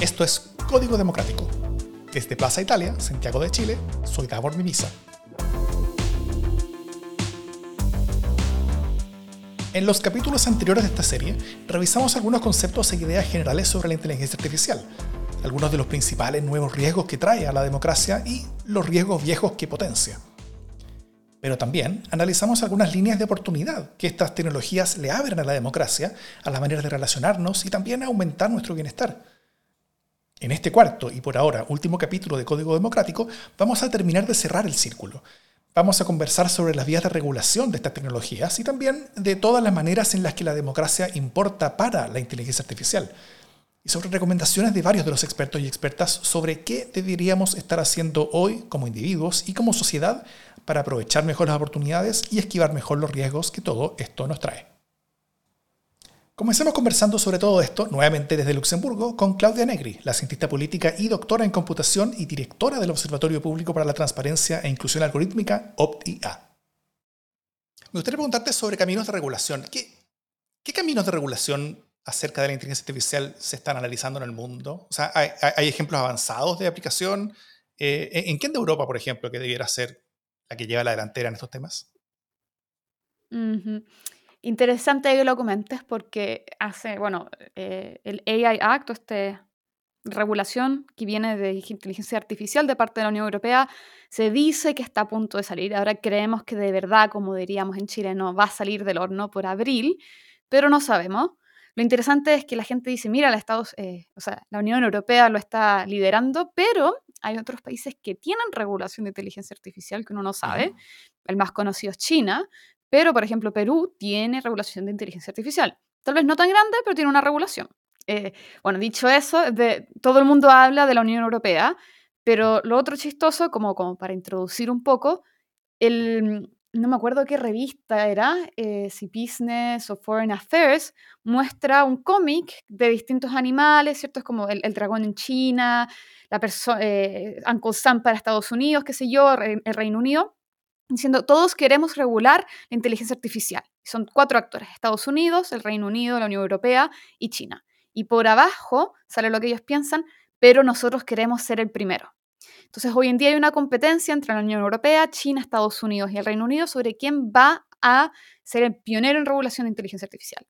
Esto es Código Democrático. Desde Plaza Italia, Santiago de Chile, soy Davor Mimisa. En los capítulos anteriores de esta serie, revisamos algunos conceptos e ideas generales sobre la inteligencia artificial, algunos de los principales nuevos riesgos que trae a la democracia y los riesgos viejos que potencia. Pero también analizamos algunas líneas de oportunidad que estas tecnologías le abren a la democracia, a la manera de relacionarnos y también a aumentar nuestro bienestar. En este cuarto y por ahora último capítulo de Código Democrático vamos a terminar de cerrar el círculo. Vamos a conversar sobre las vías de regulación de estas tecnologías y también de todas las maneras en las que la democracia importa para la inteligencia artificial. Y sobre recomendaciones de varios de los expertos y expertas sobre qué deberíamos estar haciendo hoy como individuos y como sociedad para aprovechar mejor las oportunidades y esquivar mejor los riesgos que todo esto nos trae. Comencemos conversando sobre todo esto, nuevamente desde Luxemburgo, con Claudia Negri, la cientista política y doctora en computación y directora del Observatorio Público para la Transparencia e Inclusión Algorítmica, OPT-IA. Me gustaría preguntarte sobre caminos de regulación. ¿Qué, ¿Qué, caminos de regulación acerca de la inteligencia artificial se están analizando en el mundo? O sea, ¿hay, ejemplos avanzados de aplicación? Eh, ¿En qué de Europa, por ejemplo, que debiera ser la que lleva la delantera en estos temas? Interesante que lo comentes porque hace, bueno, eh, el AI Act, esta regulación que viene de inteligencia artificial de parte de la Unión Europea, se dice que está a punto de salir. Ahora creemos que de verdad, como diríamos en Chile, no va a salir del horno por abril, pero no sabemos. Lo interesante es que la gente dice, mira, la, Estados, eh, o sea, la Unión Europea lo está liderando, pero hay otros países que tienen regulación de inteligencia artificial que uno no sabe. El más conocido es China, pero, por ejemplo, Perú tiene regulación de inteligencia artificial. Tal vez no tan grande, pero tiene una regulación. Eh, bueno, dicho eso, todo el mundo habla de la Unión Europea, pero lo otro chistoso, como, como para introducir un poco, el, no me acuerdo qué revista era, eh, si Business o Foreign Affairs, muestra un cómic de distintos animales, ¿cierto? Es como el, dragón en China, la persona, eh, Uncle Sam para Estados Unidos, qué sé yo, el Reino Unido diciendo, todos queremos regular la inteligencia artificial. Son cuatro actores, Estados Unidos, el Reino Unido, la Unión Europea y China. Y por abajo sale lo que ellos piensan, pero nosotros queremos ser el primero. Entonces, hoy en día hay una competencia entre la Unión Europea, China, Estados Unidos y el Reino Unido sobre quién va a ser el pionero en regulación de inteligencia artificial.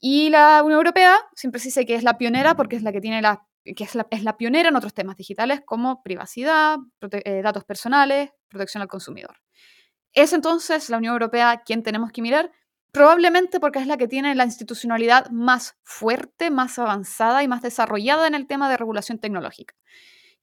Y la Unión Europea siempre se dice que es la pionera porque es la que tiene la que es la, pionera en otros temas digitales como privacidad, eh, datos personales, protección al consumidor. ¿Es entonces la Unión Europea quien tenemos que mirar? Probablemente porque es la que tiene la institucionalidad más fuerte, más avanzada y más desarrollada en el tema de regulación tecnológica.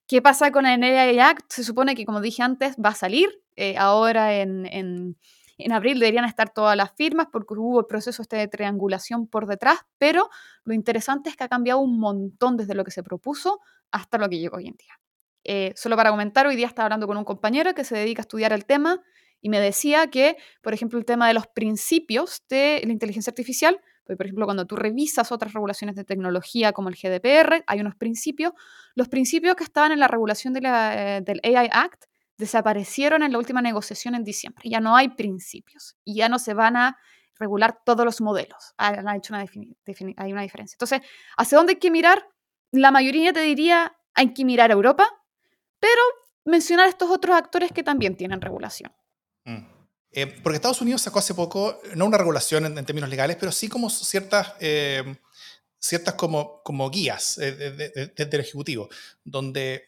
¿Qué pasa con el AI Act? Se supone que, como dije antes, va a salir. Eh, ahora en, en, en, abril deberían estar todas las firmas porque hubo el proceso este de triangulación por detrás, pero lo interesante es que ha cambiado un montón desde lo que se propuso hasta lo que llegó hoy en día. Eh, solo para comentar, hoy día estaba hablando con un compañero que se dedica a estudiar el tema y me decía que, por ejemplo, el tema de los principios de la inteligencia artificial, pues, por ejemplo, cuando tú revisas otras regulaciones de tecnología como el GDPR, hay unos principios. Los principios que estaban en la regulación de eh, del AI Act desaparecieron en la última negociación en diciembre. Ya no hay principios y ya no se van a regular todos los modelos. Ah, han hecho una hay una diferencia. Entonces, ¿hacia dónde hay que mirar? La mayoría te diría, hay que mirar a Europa, pero mencionar estos otros actores que también tienen regulación. Mm. Eh, porque Estados Unidos sacó hace poco, no una regulación en, términos legales, pero sí como ciertas, eh, ciertas como, como guías eh, del Ejecutivo, donde,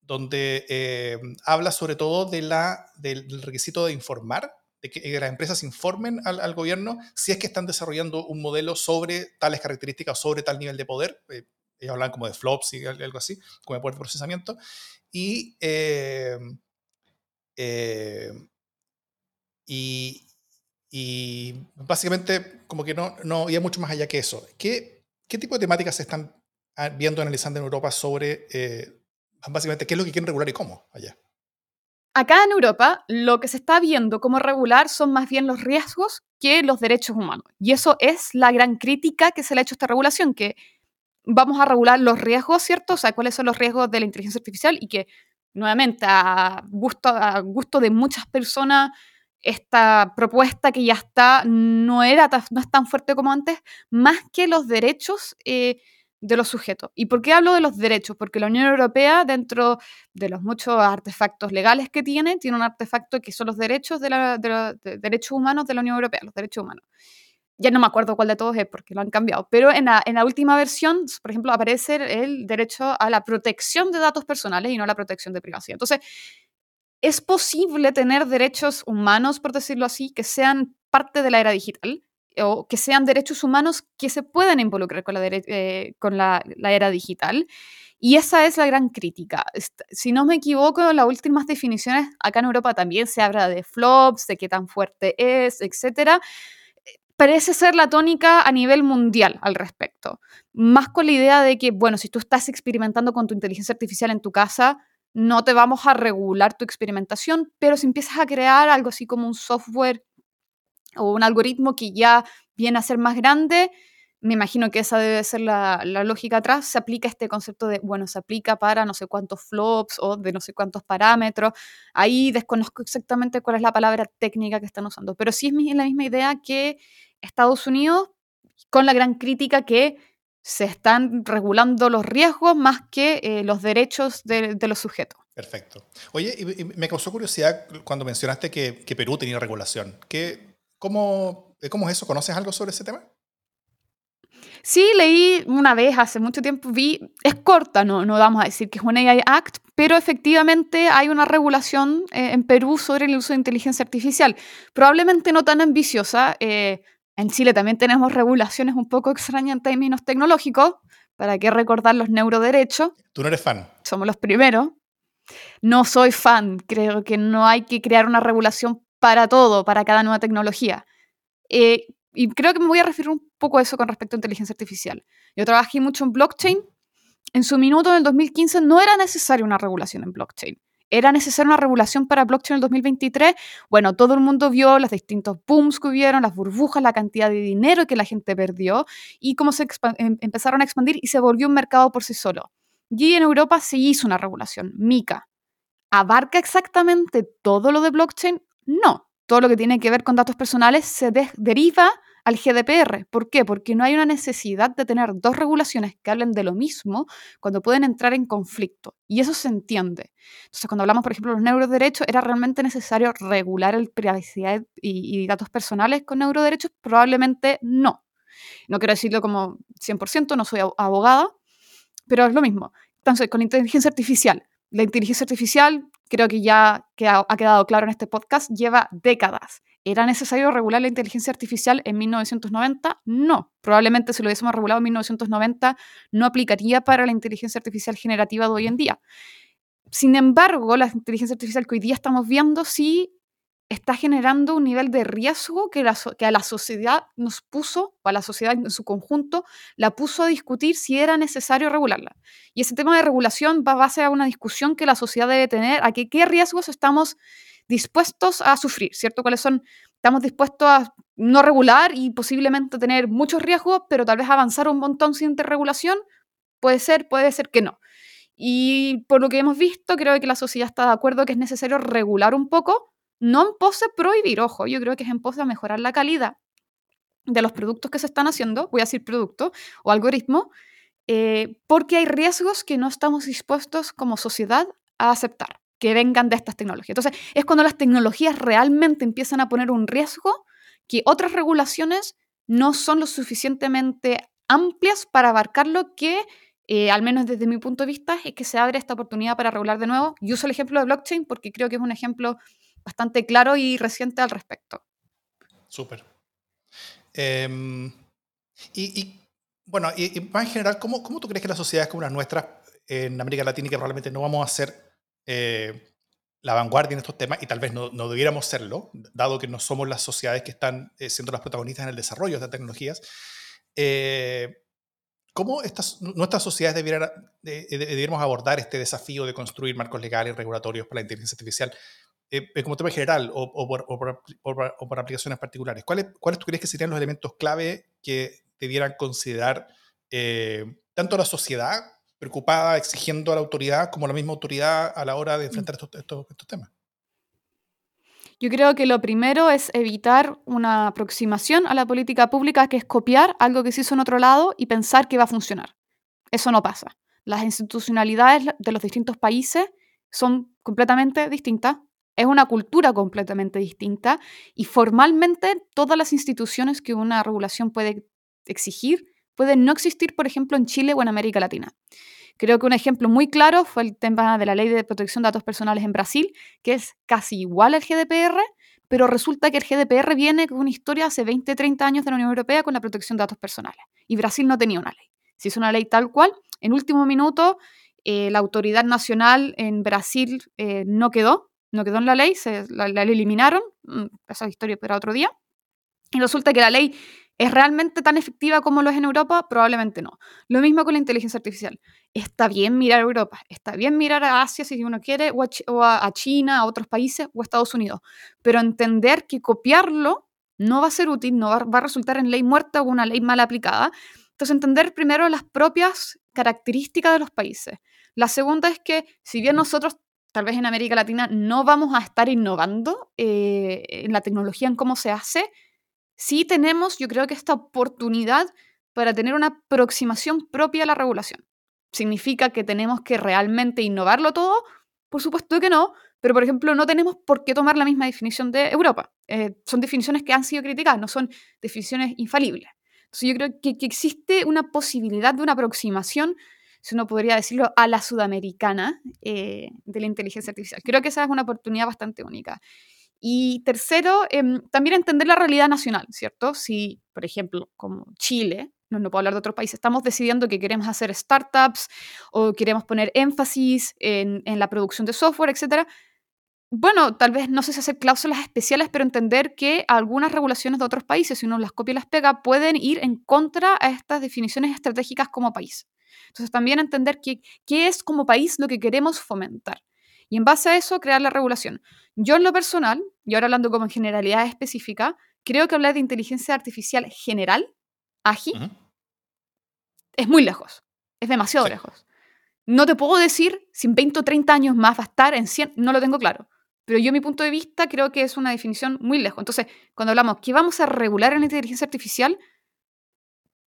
donde habla sobre todo de la, del requisito de informar, de que, las empresas informen al, al, gobierno si es que están desarrollando un modelo sobre tales características, sobre tal nivel de poder. ellos hablan como de flops y algo así, como de poder de procesamiento. Y y, y básicamente como que no, no había mucho más allá que eso. ¿Qué, qué tipo de temáticas se están ah, viendo, analizando en Europa sobre eh, básicamente qué es lo que quieren regular y cómo allá? Acá en Europa lo que se está viendo como regular son más bien los riesgos que los derechos humanos. Y eso es la gran crítica que se le ha hecho a esta regulación, que vamos a regular los riesgos, ¿cierto? O sea, cuáles son los riesgos de la inteligencia artificial y que, nuevamente, a gusto, a gusto de muchas personas, esta propuesta que ya está no, era, no es tan fuerte como antes, más que los derechos eh, de los sujetos. ¿Y por qué hablo de los derechos? Porque la Unión Europea, dentro de los muchos artefactos legales que tiene, tiene un artefacto que son los derechos, de, los derechos humanos de la Unión Europea, los derechos humanos. Ya no me acuerdo cuál de todos es porque lo han cambiado, pero en la, en la última versión, por ejemplo, aparece el derecho a la protección de datos personales y no a la protección de privacidad. Entonces, es posible tener derechos humanos, por decirlo así, que sean parte de la era digital o que sean derechos humanos que se puedan involucrar con la, eh, era digital. Y esa es la gran crítica. Si no me equivoco, las últimas definiciones, acá en Europa también se habla de flops, de qué tan fuerte es, etc. Parece ser la tónica a nivel mundial al respecto. Más con la idea de que, bueno, si tú estás experimentando con tu inteligencia artificial en tu casa, no te vamos a regular tu experimentación, pero si empiezas a crear algo así como un software o un algoritmo que ya viene a ser más grande, me imagino que esa debe ser la, lógica atrás, se aplica este concepto de, bueno, se aplica para no sé cuántos flops o de no sé cuántos parámetros. Ahí desconozco exactamente cuál es la palabra técnica que están usando, pero sí es la misma idea que Estados Unidos, con la gran crítica que se están regulando los riesgos más que eh, los derechos de, los sujetos. Perfecto. Oye, y, me causó curiosidad cuando mencionaste que, Perú tenía regulación. ¿Qué, cómo, ¿Cómo es eso? ¿Conoces algo sobre ese tema? Sí, leí una vez, hace mucho tiempo, vi, es corta, no, no vamos a decir que es un AI Act, pero efectivamente hay una regulación eh, en Perú sobre el uso de inteligencia artificial. Probablemente no tan ambiciosa, eh, en Chile también tenemos regulaciones un poco extrañas en términos tecnológicos. ¿Para qué recordar los neuroderechos? Tú no eres fan. Somos los primeros. No soy fan. Creo que no hay que crear una regulación para todo, para cada nueva tecnología. Eh, y creo que me voy a referir un poco a eso con respecto a inteligencia artificial. Yo trabajé mucho en blockchain. En su minuto, en el 2015, no era necesaria una regulación en blockchain. ¿Era necesaria una regulación para blockchain en el 2023? Bueno, todo el mundo vio los distintos booms que hubieron, las burbujas, la cantidad de dinero que la gente perdió y cómo se em, empezaron a expandir y se volvió un mercado por sí solo. Y en Europa se hizo una regulación, MICA. ¿Abarca exactamente todo lo de blockchain? No. Todo lo que tiene que ver con datos personales se deriva al GDPR. ¿Por qué? Porque no hay una necesidad de tener dos regulaciones que hablen de lo mismo cuando pueden entrar en conflicto. Y eso se entiende. Entonces, cuando hablamos, por ejemplo, de los neuroderechos, ¿era realmente necesario regular el privacidad y, datos personales con neuroderechos? Probablemente no. No quiero decirlo como 100%, no soy abogada, pero es lo mismo. Entonces, con inteligencia artificial, la inteligencia artificial, creo que ya ha quedado claro en este podcast, lleva décadas ¿Era necesario regular la inteligencia artificial en 1990? No. Probablemente si lo hubiésemos regulado en 1990 no aplicaría para la inteligencia artificial generativa de hoy en día. Sin embargo, la inteligencia artificial que hoy día estamos viendo sí está generando un nivel de riesgo que, a la sociedad nos puso, o a la sociedad en su conjunto, la puso a discutir si era necesario regularla. Y ese tema de regulación va a base a una discusión que la sociedad debe tener, a qué riesgos estamos dispuestos a sufrir, ¿cierto? ¿Cuáles son? Estamos dispuestos a no regular y posiblemente tener muchos riesgos, pero tal vez avanzar un montón sin regulación. Puede ser, puede ser que no. Y por lo que hemos visto, creo que la sociedad está de acuerdo que es necesario regular un poco, no en pos de prohibir, ojo, yo creo que es en pos de mejorar la calidad de los productos que se están haciendo, voy a decir producto o algoritmo, eh, porque hay riesgos que no estamos dispuestos como sociedad a aceptar que vengan de estas tecnologías. Entonces, es cuando las tecnologías realmente empiezan a poner un riesgo que otras regulaciones no son lo suficientemente amplias para abarcarlo que, eh, al menos desde mi punto de vista, es que se abre esta oportunidad para regular de nuevo. Yo uso el ejemplo de blockchain porque creo que es un ejemplo bastante claro y reciente al respecto. Súper. Em, y, bueno, y, más en general, ¿cómo, ¿cómo, tú crees que las sociedades como las nuestras en América Latina, que probablemente no vamos a ser eh, la vanguardia en estos temas y tal vez no, no, debiéramos serlo, dado que no somos las sociedades que están eh, siendo las protagonistas en el desarrollo de estas tecnologías. Eh, ¿Cómo estas, nuestras sociedades debieran, debiéramos abordar este desafío de construir marcos legales regulatorios para la inteligencia artificial? como tema general o, o, por, aplicaciones particulares. ¿Cuáles, ¿Cuáles tú crees que serían los elementos clave que debieran considerar tanto la sociedad preocupada, exigiendo a la autoridad como la misma autoridad a la hora de mm. enfrentar estos, estos, temas? Yo creo que lo primero es evitar una aproximación a la política pública que es copiar algo que se hizo en otro lado y pensar que va a funcionar. eso no pasa. Las institucionalidades de los distintos países son completamente distintas, es una cultura completamente distinta y formalmente todas las instituciones que una regulación puede exigir pueden no existir, por ejemplo, en Chile o en América Latina. Creo que un ejemplo muy claro fue el tema de la ley de protección de datos personales en Brasil, que es casi igual al GDPR, pero resulta que el GDPR viene con una historia hace 20, 30 años de la Unión Europea con la protección de datos personales. Y Brasil no tenía una ley. Si es una ley tal cual, en último minuto, eh, la autoridad nacional en Brasil eh, no quedó, no quedó en la ley, se, la, ley eliminaron, mm, esa historia para otro día. Y resulta que la ley ¿Es realmente tan efectiva como lo es en Europa? Probablemente no. Lo mismo con la inteligencia artificial. Está bien mirar a Europa, está bien mirar a Asia si uno quiere, o a, China, a otros países, o a Estados Unidos. Pero entender que copiarlo no va a ser útil, no va, va a resultar en ley muerta o una ley mal aplicada. Entonces, entender primero las propias características de los países. La segunda es que, si bien nosotros tal vez en América Latina no vamos a estar innovando eh, en la tecnología, en cómo se hace, sí tenemos, yo creo que esta oportunidad para tener una aproximación propia a la regulación. ¿Significa que tenemos que realmente innovarlo todo? Por supuesto que no, pero por ejemplo no tenemos por qué tomar la misma definición de Europa. Eh, son definiciones que han sido criticadas, no son definiciones infalibles. Entonces yo creo que, existe una posibilidad de una aproximación, si uno podría decirlo, a la sudamericana eh, de la inteligencia artificial. Creo que esa es una oportunidad bastante única. Y tercero, em, también entender la realidad nacional, ¿cierto? Si, por ejemplo, como Chile, no, puedo hablar de otros países, estamos decidiendo que queremos hacer startups o queremos poner énfasis en, la producción de software, etc. Bueno, tal vez no sé si hacer cláusulas especiales, pero entender que algunas regulaciones de otros países, si uno las copia y las pega, pueden ir en contra a estas definiciones estratégicas como país. Entonces, también entender qué es como país lo que queremos fomentar. Y en base a eso, crear la regulación. Yo en lo personal, y ahora hablando como en generalidad específica, creo que hablar de inteligencia artificial general, ágil, es muy lejos. Es demasiado lejos. No te puedo decir si en 20 o 30 años más va a estar en 100, no lo tengo claro. Pero yo, mi punto de vista, creo que es una definición muy lejos. Entonces, cuando hablamos que vamos a regular en la inteligencia artificial,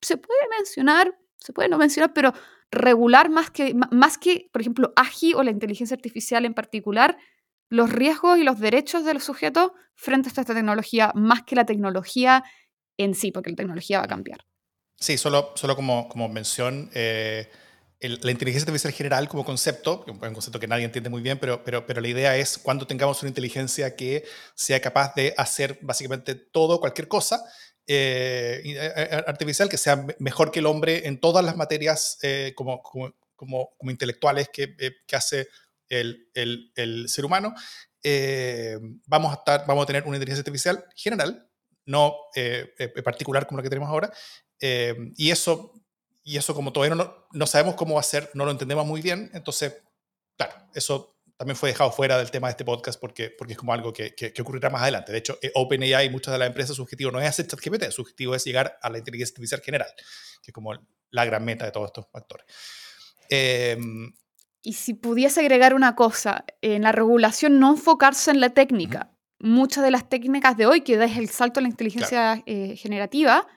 se puede mencionar, se puede no mencionar, pero regular más que, más que, por ejemplo, AGI o la inteligencia artificial en particular, los riesgos y los derechos de los sujetos frente a esta tecnología, más que la tecnología en sí, porque la tecnología va a cambiar. Sí, solo, solo como, como mención, eh, la inteligencia artificial general como concepto, un concepto que nadie entiende muy bien, pero, pero, pero la idea es cuando tengamos una inteligencia que sea capaz de hacer básicamente todo, cualquier cosa, eh, eh, eh, artificial que sea mejor que el hombre en todas las materias como, como, como, intelectuales que, que hace el, el, el, ser humano, vamos, a estar, vamos a tener una inteligencia artificial general, no particular como la que tenemos ahora, y, eso, y eso como todavía no, no sabemos cómo va a ser, no lo entendemos muy bien, entonces, claro, eso también fue dejado fuera del tema de este podcast porque, porque es como algo que, que, ocurrirá más adelante. De hecho, eh, OpenAI y muchas de las empresas, su objetivo no es hacer ChatGPT, su objetivo es llegar a la inteligencia artificial general, que es como la gran meta de todos estos factores. Em, y si pudiese agregar una cosa, en la regulación no enfocarse en la técnica. Muchas de las técnicas de hoy, que es el salto a la inteligencia eh, generativa,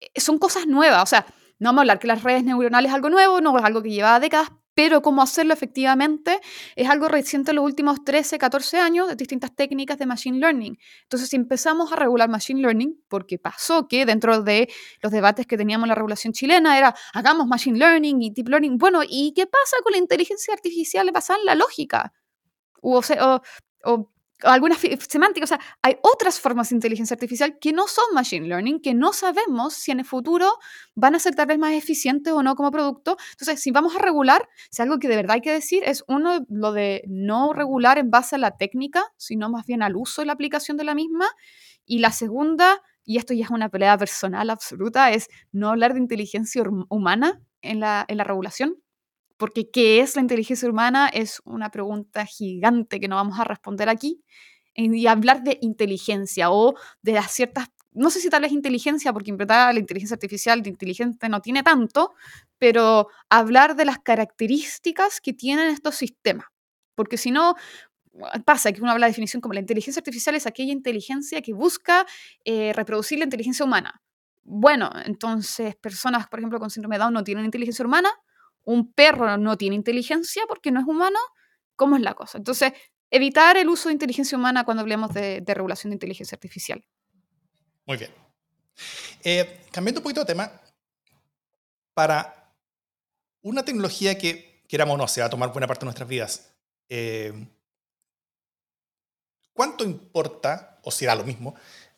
eh, son cosas nuevas. O sea, no vamos a hablar que las redes neuronales es algo nuevo, no es algo que lleva décadas, pero cómo hacerlo efectivamente es algo reciente en los últimos 13, 14 años, de distintas técnicas de Machine Learning. Entonces, si empezamos a regular Machine Learning, porque pasó que dentro de los debates que teníamos en la regulación chilena era, hagamos Machine Learning y Deep Learning, bueno, ¿y qué pasa con la inteligencia artificial basada en la lógica? O, o, o algunas semánticas, o sea, hay otras formas de inteligencia artificial que no son machine learning, que no sabemos si en el futuro van a ser tal vez más eficientes o no como producto. Entonces, si vamos a regular, si algo que de verdad hay que decir es uno, lo de no regular en base a la técnica, sino más bien al uso y la aplicación de la misma. Y la segunda, y esto ya es una pelea personal absoluta, es no hablar de inteligencia humana en la, en la regulación, porque ¿qué es la inteligencia humana? Es una pregunta gigante que no vamos a responder aquí. Y hablar de inteligencia o de las ciertas, no sé si tal vez inteligencia, porque en verdad la inteligencia artificial de inteligente no tiene tanto, pero hablar de las características que tienen estos sistemas. Porque si no, pasa que uno habla de definición como la inteligencia artificial es aquella inteligencia que busca eh, reproducir la inteligencia humana. bueno, entonces personas, por ejemplo, con síndrome de Down no tienen inteligencia humana, un perro no tiene inteligencia porque no es humano, ¿cómo es la cosa? Entonces, evitar el uso de inteligencia humana cuando hablemos de, regulación de inteligencia artificial. Muy bien. Eh, cambiando un poquito de tema, para una tecnología que, queramos o no, se va a tomar buena parte de nuestras vidas, eh, ¿cuánto importa, o si da lo mismo,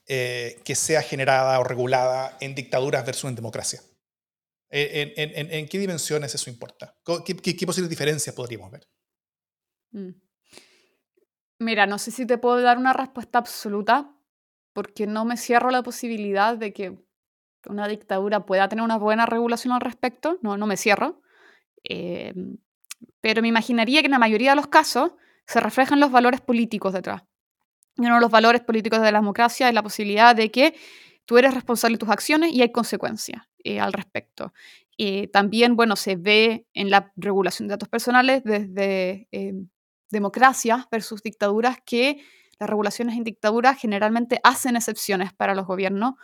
eh, que sea generada o regulada en dictaduras versus en democracia? ¿En, qué dimensiones eso importa? ¿Qué, qué, posibles diferencias podríamos ver? Mm. Mira, no sé si te puedo dar una respuesta absoluta, porque no me cierro la posibilidad de que una dictadura pueda tener una buena regulación al respecto, no, no me cierro. Em, pero me imaginaría que en la mayoría de los casos se reflejan los valores políticos detrás. Y uno de los valores políticos de la democracia es la posibilidad de que tú eres responsable de tus acciones y hay consecuencias eh, al respecto. Eh, también, bueno, se ve en la regulación de datos personales desde em, democracias versus dictaduras que las regulaciones en dictaduras generalmente hacen excepciones para los gobiernos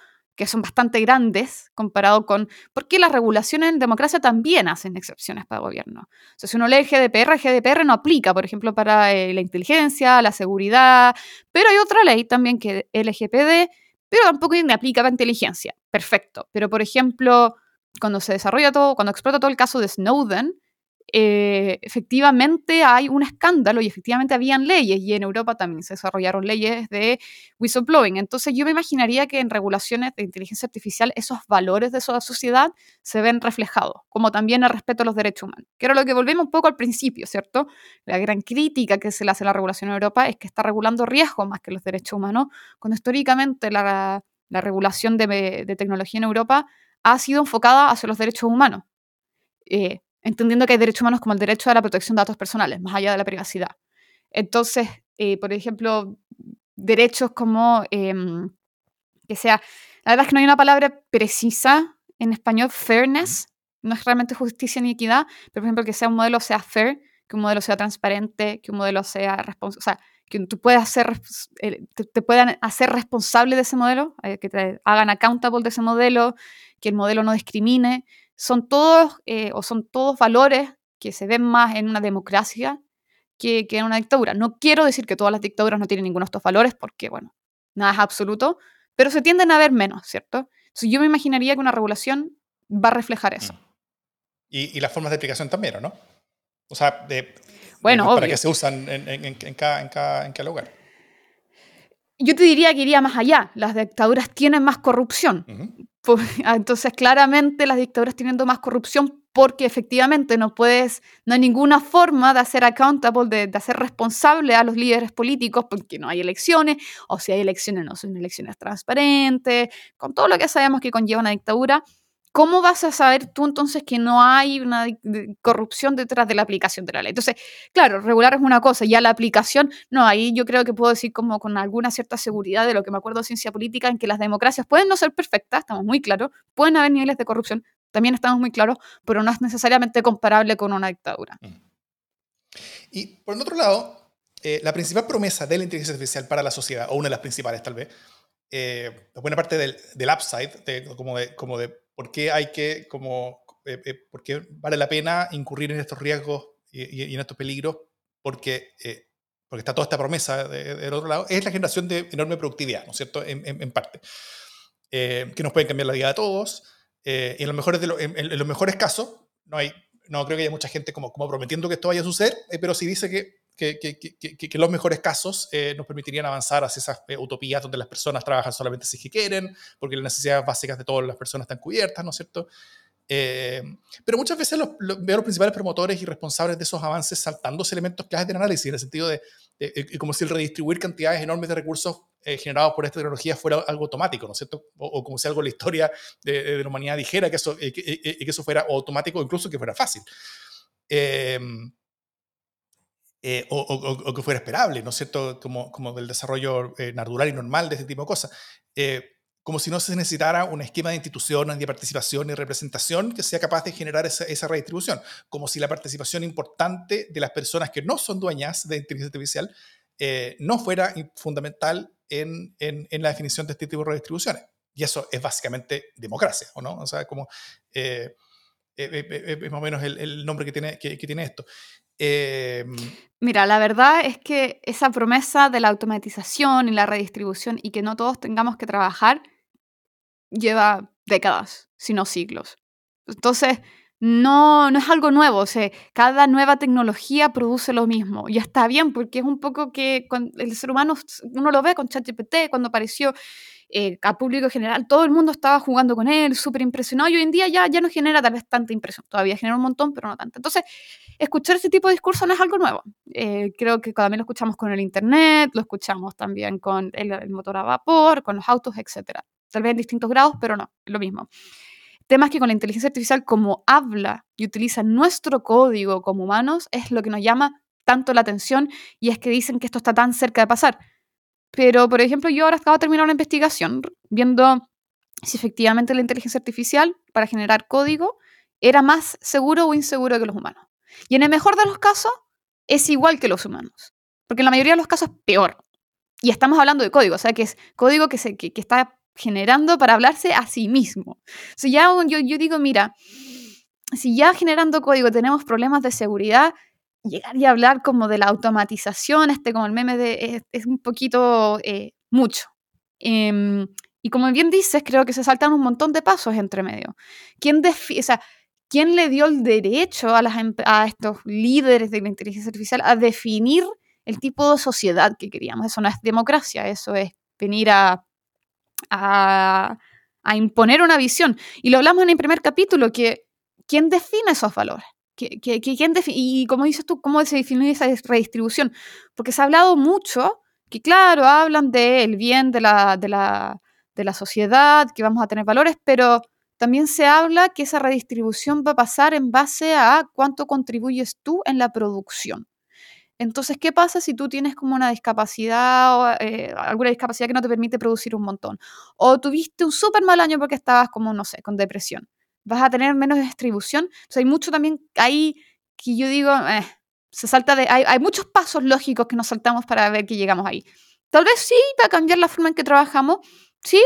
que son bastante grandes comparado con... Porque las regulaciones en democracia también hacen excepciones para el gobierno. O sea, si uno lee GDPR, GDPR no aplica, por ejemplo, para eh, la inteligencia, la seguridad, pero hay otra ley también que LGPD, pero tampoco aplica para inteligencia. Perfecto. Pero, por ejemplo, cuando se desarrolla todo, cuando explota todo el caso de Snowden, eh, efectivamente hay un escándalo y efectivamente habían leyes y en Europa también se desarrollaron leyes de whistleblowing. Entonces yo me imaginaría que en regulaciones de inteligencia artificial esos valores de esa sociedad se ven reflejados, como también el respeto a los derechos humanos, que era lo que volvemos un poco al principio, ¿cierto? La gran crítica que se le hace a la regulación en Europa es que está regulando riesgos más que los derechos humanos, cuando históricamente la, regulación de, tecnología en Europa ha sido enfocada hacia los derechos humanos. Eh, entendiendo que hay derechos humanos como el derecho a la protección de datos personales, más allá de la privacidad. Entonces, eh, por ejemplo, derechos como em, que sea, la verdad es que no hay una palabra precisa en español, fairness, no es realmente justicia ni equidad, pero por ejemplo que sea un modelo sea fair, que un modelo sea transparente, que un modelo sea responsable, o sea, que tú puedas hacer, te, puedan hacer responsable de ese modelo, eh, que te hagan accountable de ese modelo, que el modelo no discrimine, son todos, eh, o son todos valores que se ven más en una democracia que, en una dictadura. No quiero decir que todas las dictaduras no tienen ninguno de estos valores, porque, bueno, nada es absoluto, pero se tienden a ver menos, ¿cierto? Entonces yo me imaginaría que una regulación va a reflejar eso. Mm. Y, las formas de aplicación también, ¿no? O sea, de, bueno, para que se usan en, cada, en, lugar. Yo te diría que iría más allá. Las dictaduras tienen más corrupción. Ah, entonces, claramente las dictaduras teniendo más corrupción porque efectivamente no puedes, no hay ninguna forma de hacer accountable, de, de, hacer responsable a los líderes políticos porque no hay elecciones, o si hay elecciones no son elecciones transparentes, con todo lo que sabemos que conlleva una dictadura. ¿Cómo vas a saber tú entonces que no hay una corrupción detrás de la aplicación de la ley? Entonces, claro, regular es una cosa, ya la aplicación, no, ahí yo creo que puedo decir como con alguna cierta seguridad de lo que me acuerdo de ciencia política, en que las democracias pueden no ser perfectas, estamos muy claros, pueden haber niveles de corrupción, también estamos muy claros, pero no es necesariamente comparable con una dictadura. Mm. Y por otro lado, eh, la principal promesa de la inteligencia artificial para la sociedad, o una de las principales tal vez, eh, buena parte del upside, como, de, como de por qué hay que, como, eh, eh, por qué vale la pena incurrir en estos riesgos y, en estos peligros, porque, eh, porque está toda esta promesa del otro lado, es la generación de enorme productividad, ¿no es cierto?, en, parte, que nos pueden cambiar la vida de todos, y en los mejores, de en, los mejores casos, no, hay, no creo que haya mucha gente como, como prometiendo que esto vaya a suceder, pero sí dice que que, que, que, los mejores casos nos permitirían avanzar hacia esas utopías donde las personas trabajan solamente si que quieren, porque las necesidades básicas de todas las personas están cubiertas, ¿no es cierto? Eh, pero muchas veces los, veo a los principales promotores y responsables de esos avances saltándose elementos claves del análisis, en el sentido de, como si el redistribuir cantidades enormes de recursos eh, generados por esta tecnología fuera algo automático, ¿no es cierto? O, como si algo la historia de, la humanidad dijera que eso, que, que, eso fuera automático, incluso que fuera fácil. Eh, o, que fuera esperable, ¿no es cierto? Como, como del desarrollo natural y normal de este tipo de cosas como si no se necesitara un esquema de instituciones, de participación y representación que sea capaz de generar esa, esa, redistribución, como si la participación importante de las personas que no son dueñas de inteligencia artificial eh, no fuera fundamental en, en, en, la definición de este tipo de redistribuciones. Y eso es básicamente democracia, ¿o no? O sea, como... Eh, eh, eh, es más o menos el, nombre que tiene, que, tiene esto. Mira, la verdad es que esa promesa de la automatización y la redistribución y que no todos tengamos que trabajar lleva décadas, si no siglos. Entonces, no, no es algo nuevo. Cada nueva tecnología produce lo mismo. Y está bien, porque es un poco que el ser humano, uno lo ve con ChatGPT, cuando apareció eh, a público general, todo el mundo estaba jugando con él, súper impresionado. Y hoy en día ya, ya no genera tal vez tanta impresión. Todavía genera un montón, pero no tanta. Entonces, escuchar este tipo de discurso no es algo nuevo. Eh, creo que también lo escuchamos con el Internet, lo escuchamos también con el, el motor a vapor, con los autos, etc. Tal vez en distintos grados, pero no, es lo mismo. Temas que con la inteligencia artificial, como habla y utiliza nuestro código como humanos, es lo que nos llama tanto la atención y es que dicen que esto está tan cerca de pasar. Pero, por ejemplo, yo ahora de terminar una investigación viendo si efectivamente la inteligencia artificial para generar código era más seguro o inseguro que los humanos. Y en el mejor de los casos, es igual que los humanos. Porque en la mayoría de los casos, peor. Y estamos hablando de código, o sea, que es código que, se, que está generando para hablarse a sí mismo. Si ya yo, yo digo, mira, si ya generando código tenemos problemas de seguridad, llegar y hablar como de la automatización, este como el meme de es, un poquito eh, mucho. Em, y como bien dices, creo que se saltan un montón de pasos entre medio. ¿Quién, o sea, ¿quién le dio el derecho a, las, a estos líderes de la inteligencia artificial a definir el tipo de sociedad que queríamos? Eso no es democracia, eso es venir a a, imponer una visión. Y lo hablamos en el primer capítulo, que ¿quién define esos valores? ¿Quién y como dices tú, ¿cómo se define esa redistribución? Porque se ha hablado mucho, que claro, hablan del bien de la, de, la, de la sociedad, que vamos a tener valores, pero también se habla que esa redistribución va a pasar en base a cuánto contribuyes tú en la producción. Entonces, ¿qué pasa si tú tienes como una discapacidad o eh, alguna discapacidad que no te permite producir un montón? O tuviste un súper mal año porque estabas como, no sé, con depresión. Vas a tener menos distribución. Entonces, hay mucho también ahí que yo digo, eh, se salta de, hay, hay, muchos pasos lógicos que nos saltamos para ver que llegamos ahí. Tal vez sí, va a cambiar la forma en que trabajamos. Sí,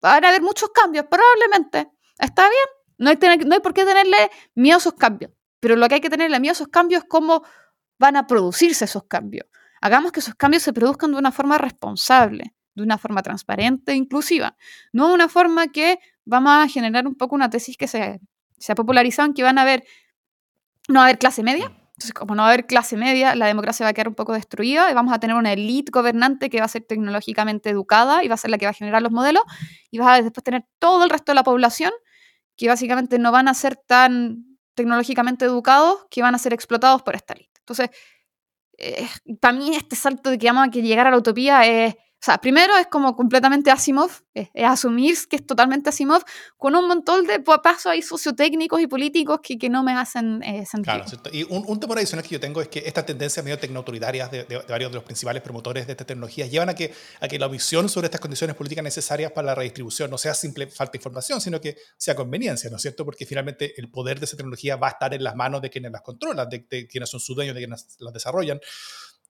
van a haber muchos cambios, probablemente. Está bien. No hay, no hay por qué tenerle miedo a esos cambios. Pero lo que hay que tenerle miedo a esos cambios es como van a producirse esos cambios. Hagamos que esos cambios se produzcan de una forma responsable, de una forma transparente e inclusiva, no de una forma que vamos a generar un poco una tesis que se, se ha popularizado que van a haber, no va a haber clase media, entonces, como no va a haber clase media, la democracia va a quedar un poco destruida y vamos a tener una élite gobernante que va a ser tecnológicamente educada y va a ser la que va a generar los modelos y vas a después tener todo el resto de la población que básicamente no van a ser tan tecnológicamente educados que van a ser explotados por esta élite. Entonces, eh, para mí este salto de que vamos a llegar a la utopía es o sea, primero es como completamente Asimov, es, asumir que es totalmente Asimov, con un montón de pasos ahí sociotécnicos y políticos que, que no me hacen eh, sentido. Claro, y un, un, temor adicional que yo tengo es que estas tendencias medio tecnoautoritarias de, de, varios de los principales promotores de estas tecnologías llevan a que, a que la visión sobre estas condiciones políticas necesarias para la redistribución no sea simple falta de información, sino que sea conveniencia, ¿no es cierto? Porque finalmente el poder de esa tecnología va a estar en las manos de quienes las controlan, de, de quienes son sus dueños, de quienes las desarrollan.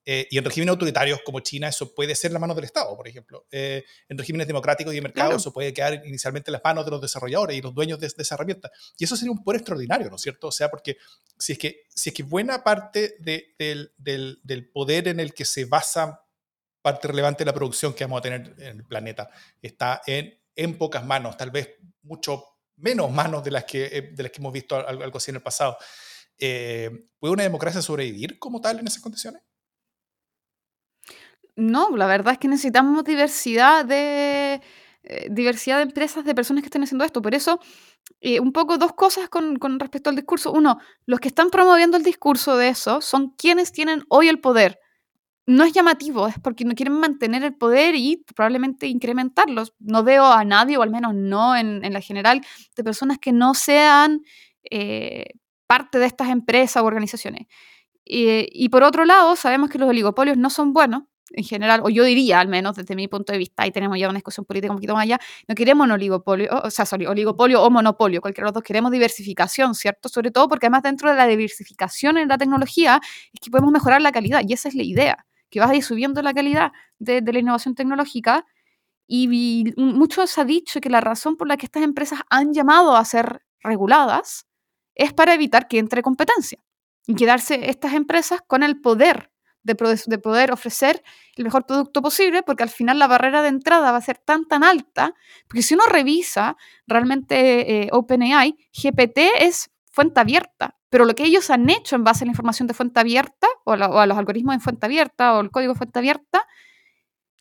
Eh, y en regímenes autoritarios como China eso puede ser en las manos del Estado, por ejemplo. Eh, en regímenes democráticos y de mercado eso puede quedar inicialmente en las manos de los desarrolladores y los dueños de, esa herramienta. Y eso sería un poder extraordinario, ¿no es cierto? O sea, porque si es que, si es que buena parte del, del, del, poder en el que se basa parte relevante de la producción que vamos a tener en el planeta está en, en pocas manos, tal vez mucho menos manos de las que, eh, de las que hemos visto algo así en el pasado. ¿Puede una democracia sobrevivir como tal en esas condiciones? No, la verdad es que necesitamos diversidad de, eh, diversidad de empresas, de personas que estén haciendo esto. Por eso, eh, un poco dos cosas con, respecto al discurso. Uno, los que están promoviendo el discurso de eso son quienes tienen hoy el poder. No es llamativo, es porque no quieren mantener el poder y probablemente incrementarlos. No veo a nadie, o al menos no en, en la general, de personas que no sean eh, parte de estas empresas o organizaciones. y por otro lado, sabemos que los oligopolios no son buenos, en general, o yo diría al menos desde mi punto de vista, y tenemos ya una discusión política un poquito más allá, no queremos un oligopolio, o sea, sorry, oligopolio o monopolio, cualquiera de los dos queremos diversificación, ¿cierto? Sobre todo porque además dentro de la diversificación en la tecnología es que podemos mejorar la calidad, y esa es la idea, que vas a ir subiendo la calidad de, la innovación tecnológica Y mucho se ha dicho que la razón por la que estas empresas han llamado a ser reguladas es para evitar que entre competencia y quedarse estas empresas con el poder de, poder ofrecer el mejor producto posible, porque al final la barrera de entrada va a ser tan, tan alta, porque si uno revisa realmente eh, OpenAI, GPT es fuente abierta, pero lo que ellos han hecho en base a la información de fuente abierta, o, o a los algoritmos en fuente abierta, o el código de fuente abierta,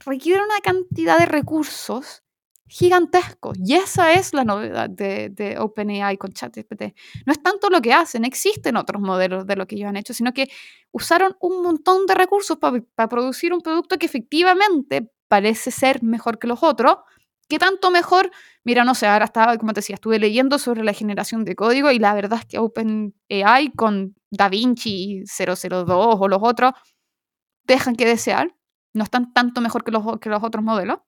requiere una cantidad de recursos gigantesco. Y esa es la novedad de, OpenAI con ChatGPT. No es tanto lo que hacen, existen otros modelos de lo que ellos han hecho, sino que usaron un montón de recursos para producir un producto que efectivamente parece ser mejor que los otros. ¿Qué tanto mejor? Mira, no sé, ahora estaba, como te decía, estuve leyendo sobre la generación de código y la verdad es que OpenAI con DaVinci 002 o los otros dejan que desear. No están tanto mejor que los, que los otros modelos.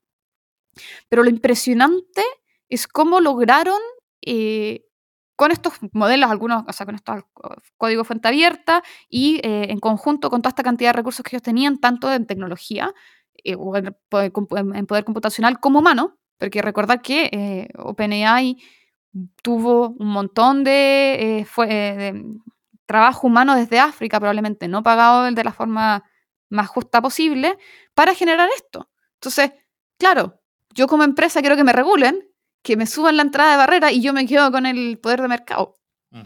Pero lo impresionante es cómo lograron eh, con estos modelos, algunos, o sea, con estos códigos fuente abierta y eh, en conjunto con toda esta cantidad de recursos que ellos tenían, tanto en tecnología, eh, o en poder, computacional como humano, porque recordar que OpenAI tuvo un montón de, de, trabajo humano desde África, probablemente no pagado de la forma más justa posible, para generar esto. Entonces, claro, yo como empresa quiero que me regulen, que me suban la entrada de barrera y yo me quedo con el poder de mercado. Mm.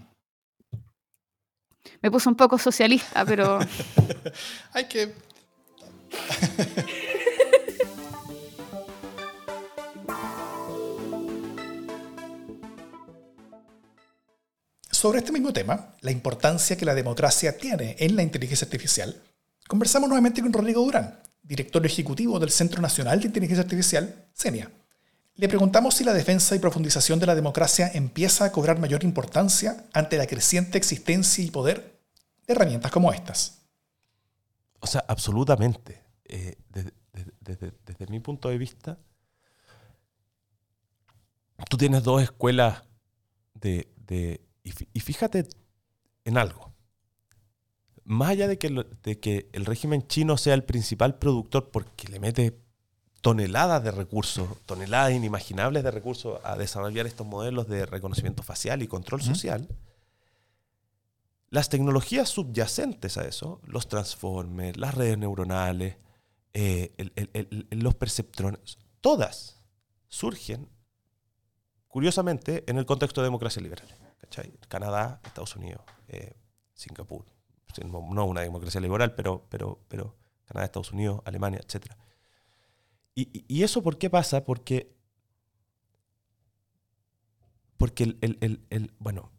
Me puse un poco socialista, pero... Hay que... Sobre este mismo tema, la importancia que la democracia tiene en la inteligencia artificial, conversamos nuevamente con Rodrigo Durán, director ejecutivo del Centro Nacional de Inteligencia Artificial, CENIA. Le preguntamos si la defensa y profundización de la democracia empieza a cobrar mayor importancia ante la creciente existencia y poder de herramientas como estas. O sea, absolutamente. Eh, desde, mi punto de vista, tú tienes dos escuelas de... y fíjate en algo más allá de que, de que el régimen chino sea el principal productor porque le mete toneladas de recursos, toneladas inimaginables de recursos a desarrollar estos modelos de reconocimiento facial y control social, las tecnologías subyacentes a eso, los transformers, las redes neuronales, eh, los perceptrones, todas surgen, curiosamente, en el contexto de democracia liberal. Canadá, Estados Unidos, eh, Singapur, no una democracia liberal, pero, pero, pero Canadá, Estados Unidos, Alemania, etc. Y, eso por qué pasa? Porque, porque el, bueno,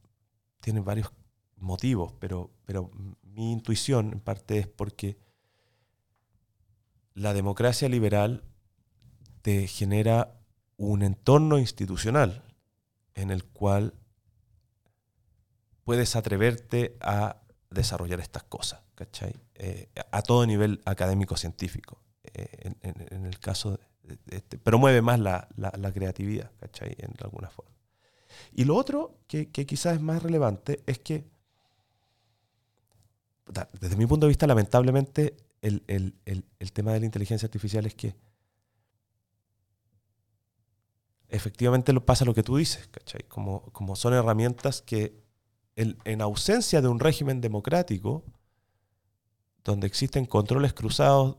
tiene varios motivos, pero, pero mi intuición en parte es porque la democracia liberal te genera un entorno institucional en el cual puedes atreverte a desarrollar estas cosas, ¿cachai? Eh, a todo nivel académico-científico. Eh, en, el caso de, este, promueve más la, creatividad, ¿cachai? En alguna forma. Y lo otro que, quizás es más relevante es que, desde mi punto de vista, lamentablemente, el, tema de la inteligencia artificial es que efectivamente pasa lo que tú dices, ¿cachai? Como son herramientas que en ausencia de un régimen democrático, donde existen controles cruzados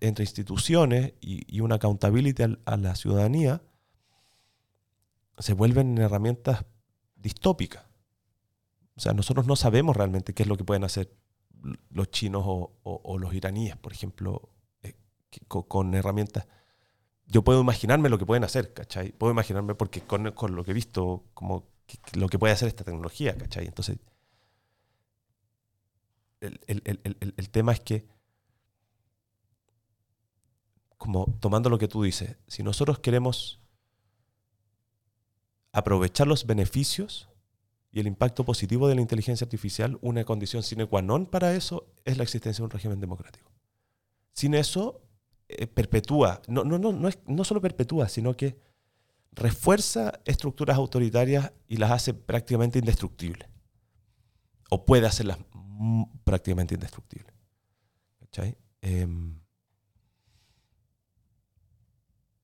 entre instituciones y, una accountability a, la ciudadanía, se vuelven herramientas distópicas. O sea, nosotros no sabemos realmente qué es lo que pueden hacer los chinos o, los iraníes, por ejemplo, eh, con, herramientas. Yo puedo imaginarme lo que pueden hacer, ¿cachai? Puedo imaginarme porque con lo que he visto como lo que puede hacer esta tecnología, ¿cachai? Entonces, el, tema es que, como tomando lo que tú dices, si nosotros queremos aprovechar los beneficios y el impacto positivo de la inteligencia artificial, una condición sine qua non para eso es la existencia de un régimen democrático. Sin eso, eh, perpetúa, no, no, no, no, es, no solo perpetúa, sino que refuerza estructuras autoritarias y las hace prácticamente indestructibles. O puede hacerlas prácticamente indestructibles. Em,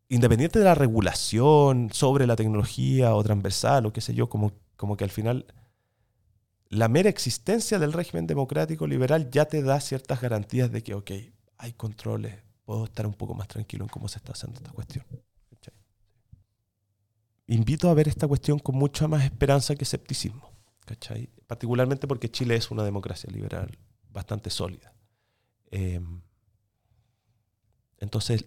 independiente de la regulación sobre la tecnología o transversal o qué sé yo, como, como que al final la mera existencia del régimen democrático liberal ya te da ciertas garantías de que, ok, hay controles, puedo estar un poco más tranquilo en cómo se está haciendo esta cuestión. Invito a ver esta cuestión con mucha más esperanza que escepticismo, ¿cachai? particularmente porque Chile es una democracia liberal bastante sólida. Em, entonces,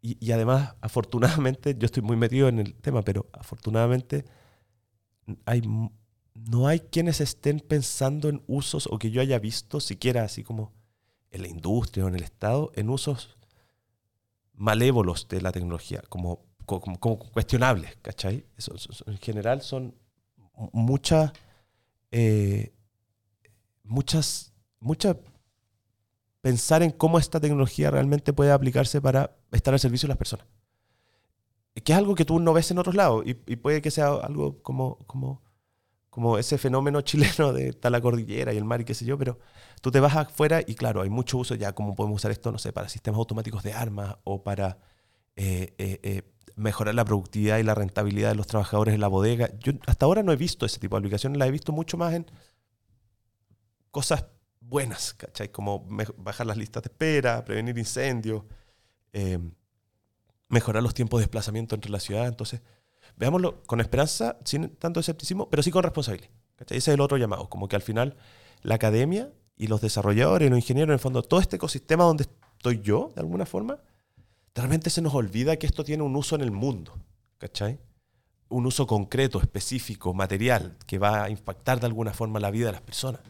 y, además, afortunadamente, yo estoy muy metido en el tema, pero afortunadamente no hay quienes estén pensando en usos o que yo haya visto, siquiera así como en la industria o en el Estado, en usos malévolos de la tecnología, como, como, cuestionables, ¿cachai? en general son muchas, eh, muchas, muchas pensar en cómo esta tecnología realmente puede aplicarse para estar al servicio de las personas. Que es algo que tú no ves en otros lados y, puede que sea algo como, como, como ese fenómeno chileno de tal la cordillera y el mar y qué sé yo, pero tú te vas afuera y claro, hay mucho uso ya, como podemos usar esto, no sé, para sistemas automáticos de armas o para eh, eh, eh, mejorar la productividad y la rentabilidad de los trabajadores en la bodega. Yo hasta ahora no he visto ese tipo de aplicaciones, la he visto mucho más en cosas buenas, ¿cachai? Como bajar las listas de espera, prevenir incendios, em, mejorar los tiempos de desplazamiento entre la ciudad. Entonces, veámoslo con esperanza, sin tanto escepticismo, pero sí con responsabilidad. ¿cachai? Ese es el otro llamado, como que al final la academia y los desarrolladores, los ingenieros, en el fondo, todo este ecosistema donde estoy yo, de alguna forma, realmente se nos olvida que esto tiene un uso en el mundo, ¿cachai? Un uso concreto, específico, material, que va a impactar de alguna forma la vida de las personas.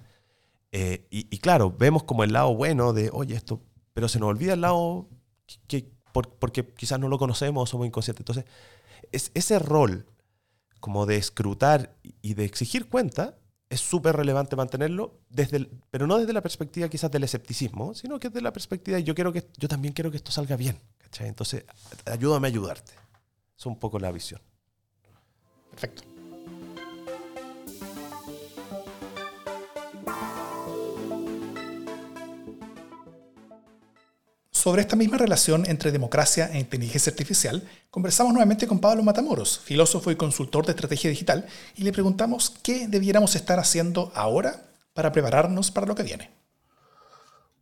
Eh, y, claro, vemos como el lado bueno de, oye, esto, pero se nos olvida el lado que, porque quizás no lo conocemos somos inconscientes. Entonces, es, ese rol como de escrutar y de exigir cuenta es súper relevante mantenerlo, desde pero no desde la perspectiva quizás del escepticismo, sino que desde la perspectiva de yo, quiero que, yo también quiero que esto salga bien. Entonces, ayúdame a ayudarte. Es un poco la visión. Perfecto. Sobre esta misma relación entre democracia e inteligencia artificial, conversamos nuevamente con Pablo Matamoros, filósofo y consultor de estrategia digital, y le preguntamos qué debiéramos estar haciendo ahora para prepararnos para lo que viene.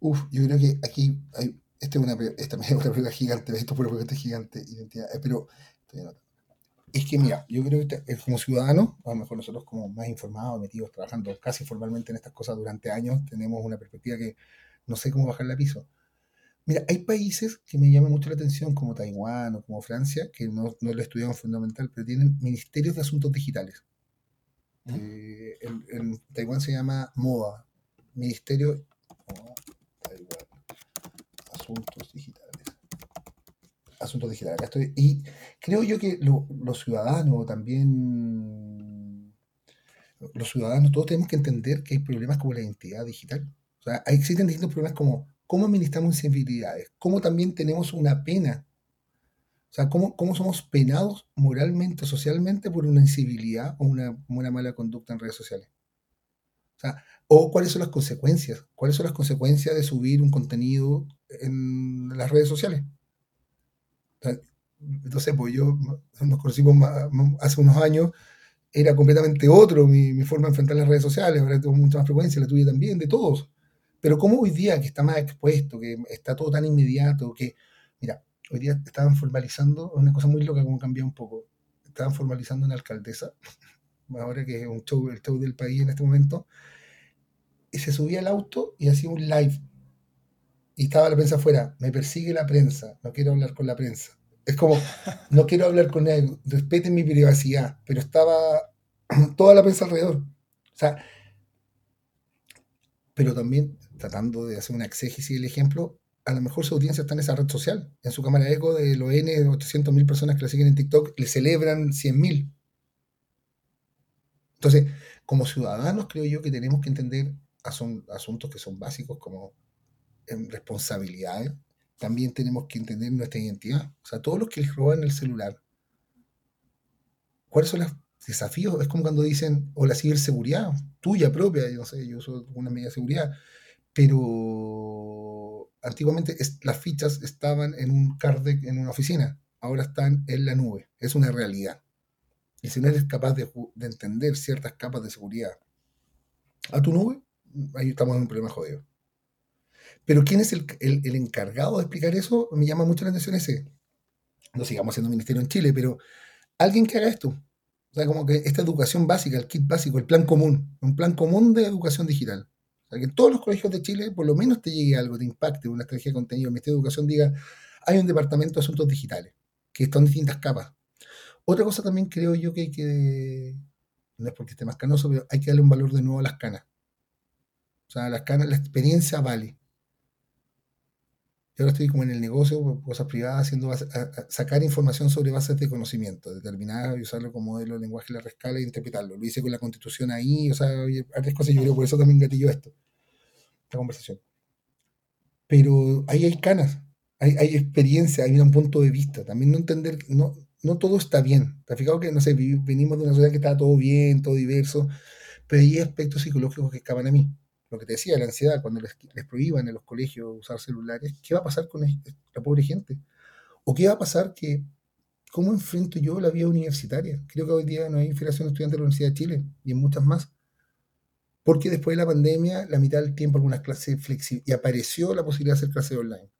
Uf, yo creo que aquí hay, esta es una, esta es una pregunta gigante, esto es una pregunta gigante, identidad, eh, pero es que mira, yo creo que como ciudadano, a lo mejor nosotros como más informados, metidos, trabajando casi formalmente en estas cosas durante años, tenemos una perspectiva que no sé cómo bajar la piso. Mira, hay países que me llaman mucho la atención, como Taiwán o como Francia, que no, no lo estudiaron fundamental, pero tienen ministerios de asuntos digitales. Eh, en, Taiwán se llama MOA, Ministerio Asuntos Digitales. Asuntos Digitales, estoy. Y creo yo que los ciudadanos también, los ciudadanos, todos tenemos que entender que hay problemas como la identidad digital. O sea, existen distintos problemas como cómo administramos sensibilidades, cómo también tenemos una pena, o sea, cómo, cómo somos penados moralmente, socialmente por una incivilidad o una, una mala conducta en redes sociales. O cuáles son las consecuencias, cuáles son las consecuencias de subir un contenido en las redes sociales. entonces, pues yo nos conocimos hace unos años, era completamente otro mi, mi, forma de enfrentar las redes sociales, ahora tengo mucha más frecuencia, la tuya también, de todos. Pero como hoy día, que está más expuesto, que está todo tan inmediato, que, mira, hoy día estaban formalizando, una cosa muy loca como cambió un poco, estaban formalizando una alcaldesa, ahora que es un show, el show del país en este momento, y se subía al auto y hacía un live. Y estaba la prensa afuera, me persigue la prensa, no quiero hablar con la prensa. Es como, no quiero hablar con él, respeten mi privacidad, pero estaba toda la prensa alrededor. O sea, pero también tratando de hacer una exégesis del ejemplo, a lo mejor su audiencia está en esa red social. En su cámara de eco de los N, 800.000 personas que la siguen en TikTok, le celebran 100.000. Entonces, como ciudadanos, creo yo que tenemos que entender asuntos que son básicos como en responsabilidades. También tenemos que entender nuestra identidad. O sea, todos los que les roban el celular, ¿cuáles son los desafíos? Es como cuando dicen, o la ciberseguridad, tuya propia, yo no sé, yo uso una medida de seguridad pero antiguamente las fichas estaban en un card deck en una oficina, ahora están en la nube. Es una realidad. Y si no eres capaz de, entender ciertas capas de seguridad a tu nube, ahí estamos en un problema jodido. Pero ¿quién es el, encargado de explicar eso? Me llama mucho la atención ese. No sigamos siendo ministerio en Chile, pero alguien que haga esto. O sea, como que esta educación básica, el kit básico, el plan común, un plan común de educación digital. O sea, que en todos los colegios de Chile por lo menos te llegue algo, te impacte, una estrategia de contenido. El Ministerio de Educación diga, hay un departamento de asuntos digitales, que están distintas capas. Otra cosa también creo yo que hay que, no es porque esté más canoso, pero hay que darle un valor de nuevo a las canas. O sea, las canas, la experiencia vale. Yo ahora estoy como en el negocio, cosas privadas, haciendo sacar información sobre bases de conocimiento, determinadas y usarlo como modelo de lenguaje la rescala e interpretarlo. Lo hice con la constitución ahí, o sea, varias cosas, yo creo por eso también gatillo esto, esta conversación. Pero ahí hay canas, hay, hay experiencia, hay un punto de vista. También no entender, no todo está bien. ¿Te has fijado que, no sé, venimos de una sociedad que está todo bien, todo diverso, pero hay aspectos psicológicos que escapan a mí? lo que te decía, la ansiedad, cuando les, prohíban en los colegios usar celulares, ¿qué va a pasar con la pobre gente? ¿O qué va a pasar que, cómo enfrento yo la vida universitaria? Creo que hoy día no hay infiltración de estudiantes de la Universidad de Chile y en muchas más. Porque después de la pandemia, la mitad del tiempo algunas clases flexibles, y apareció la posibilidad de hacer clases online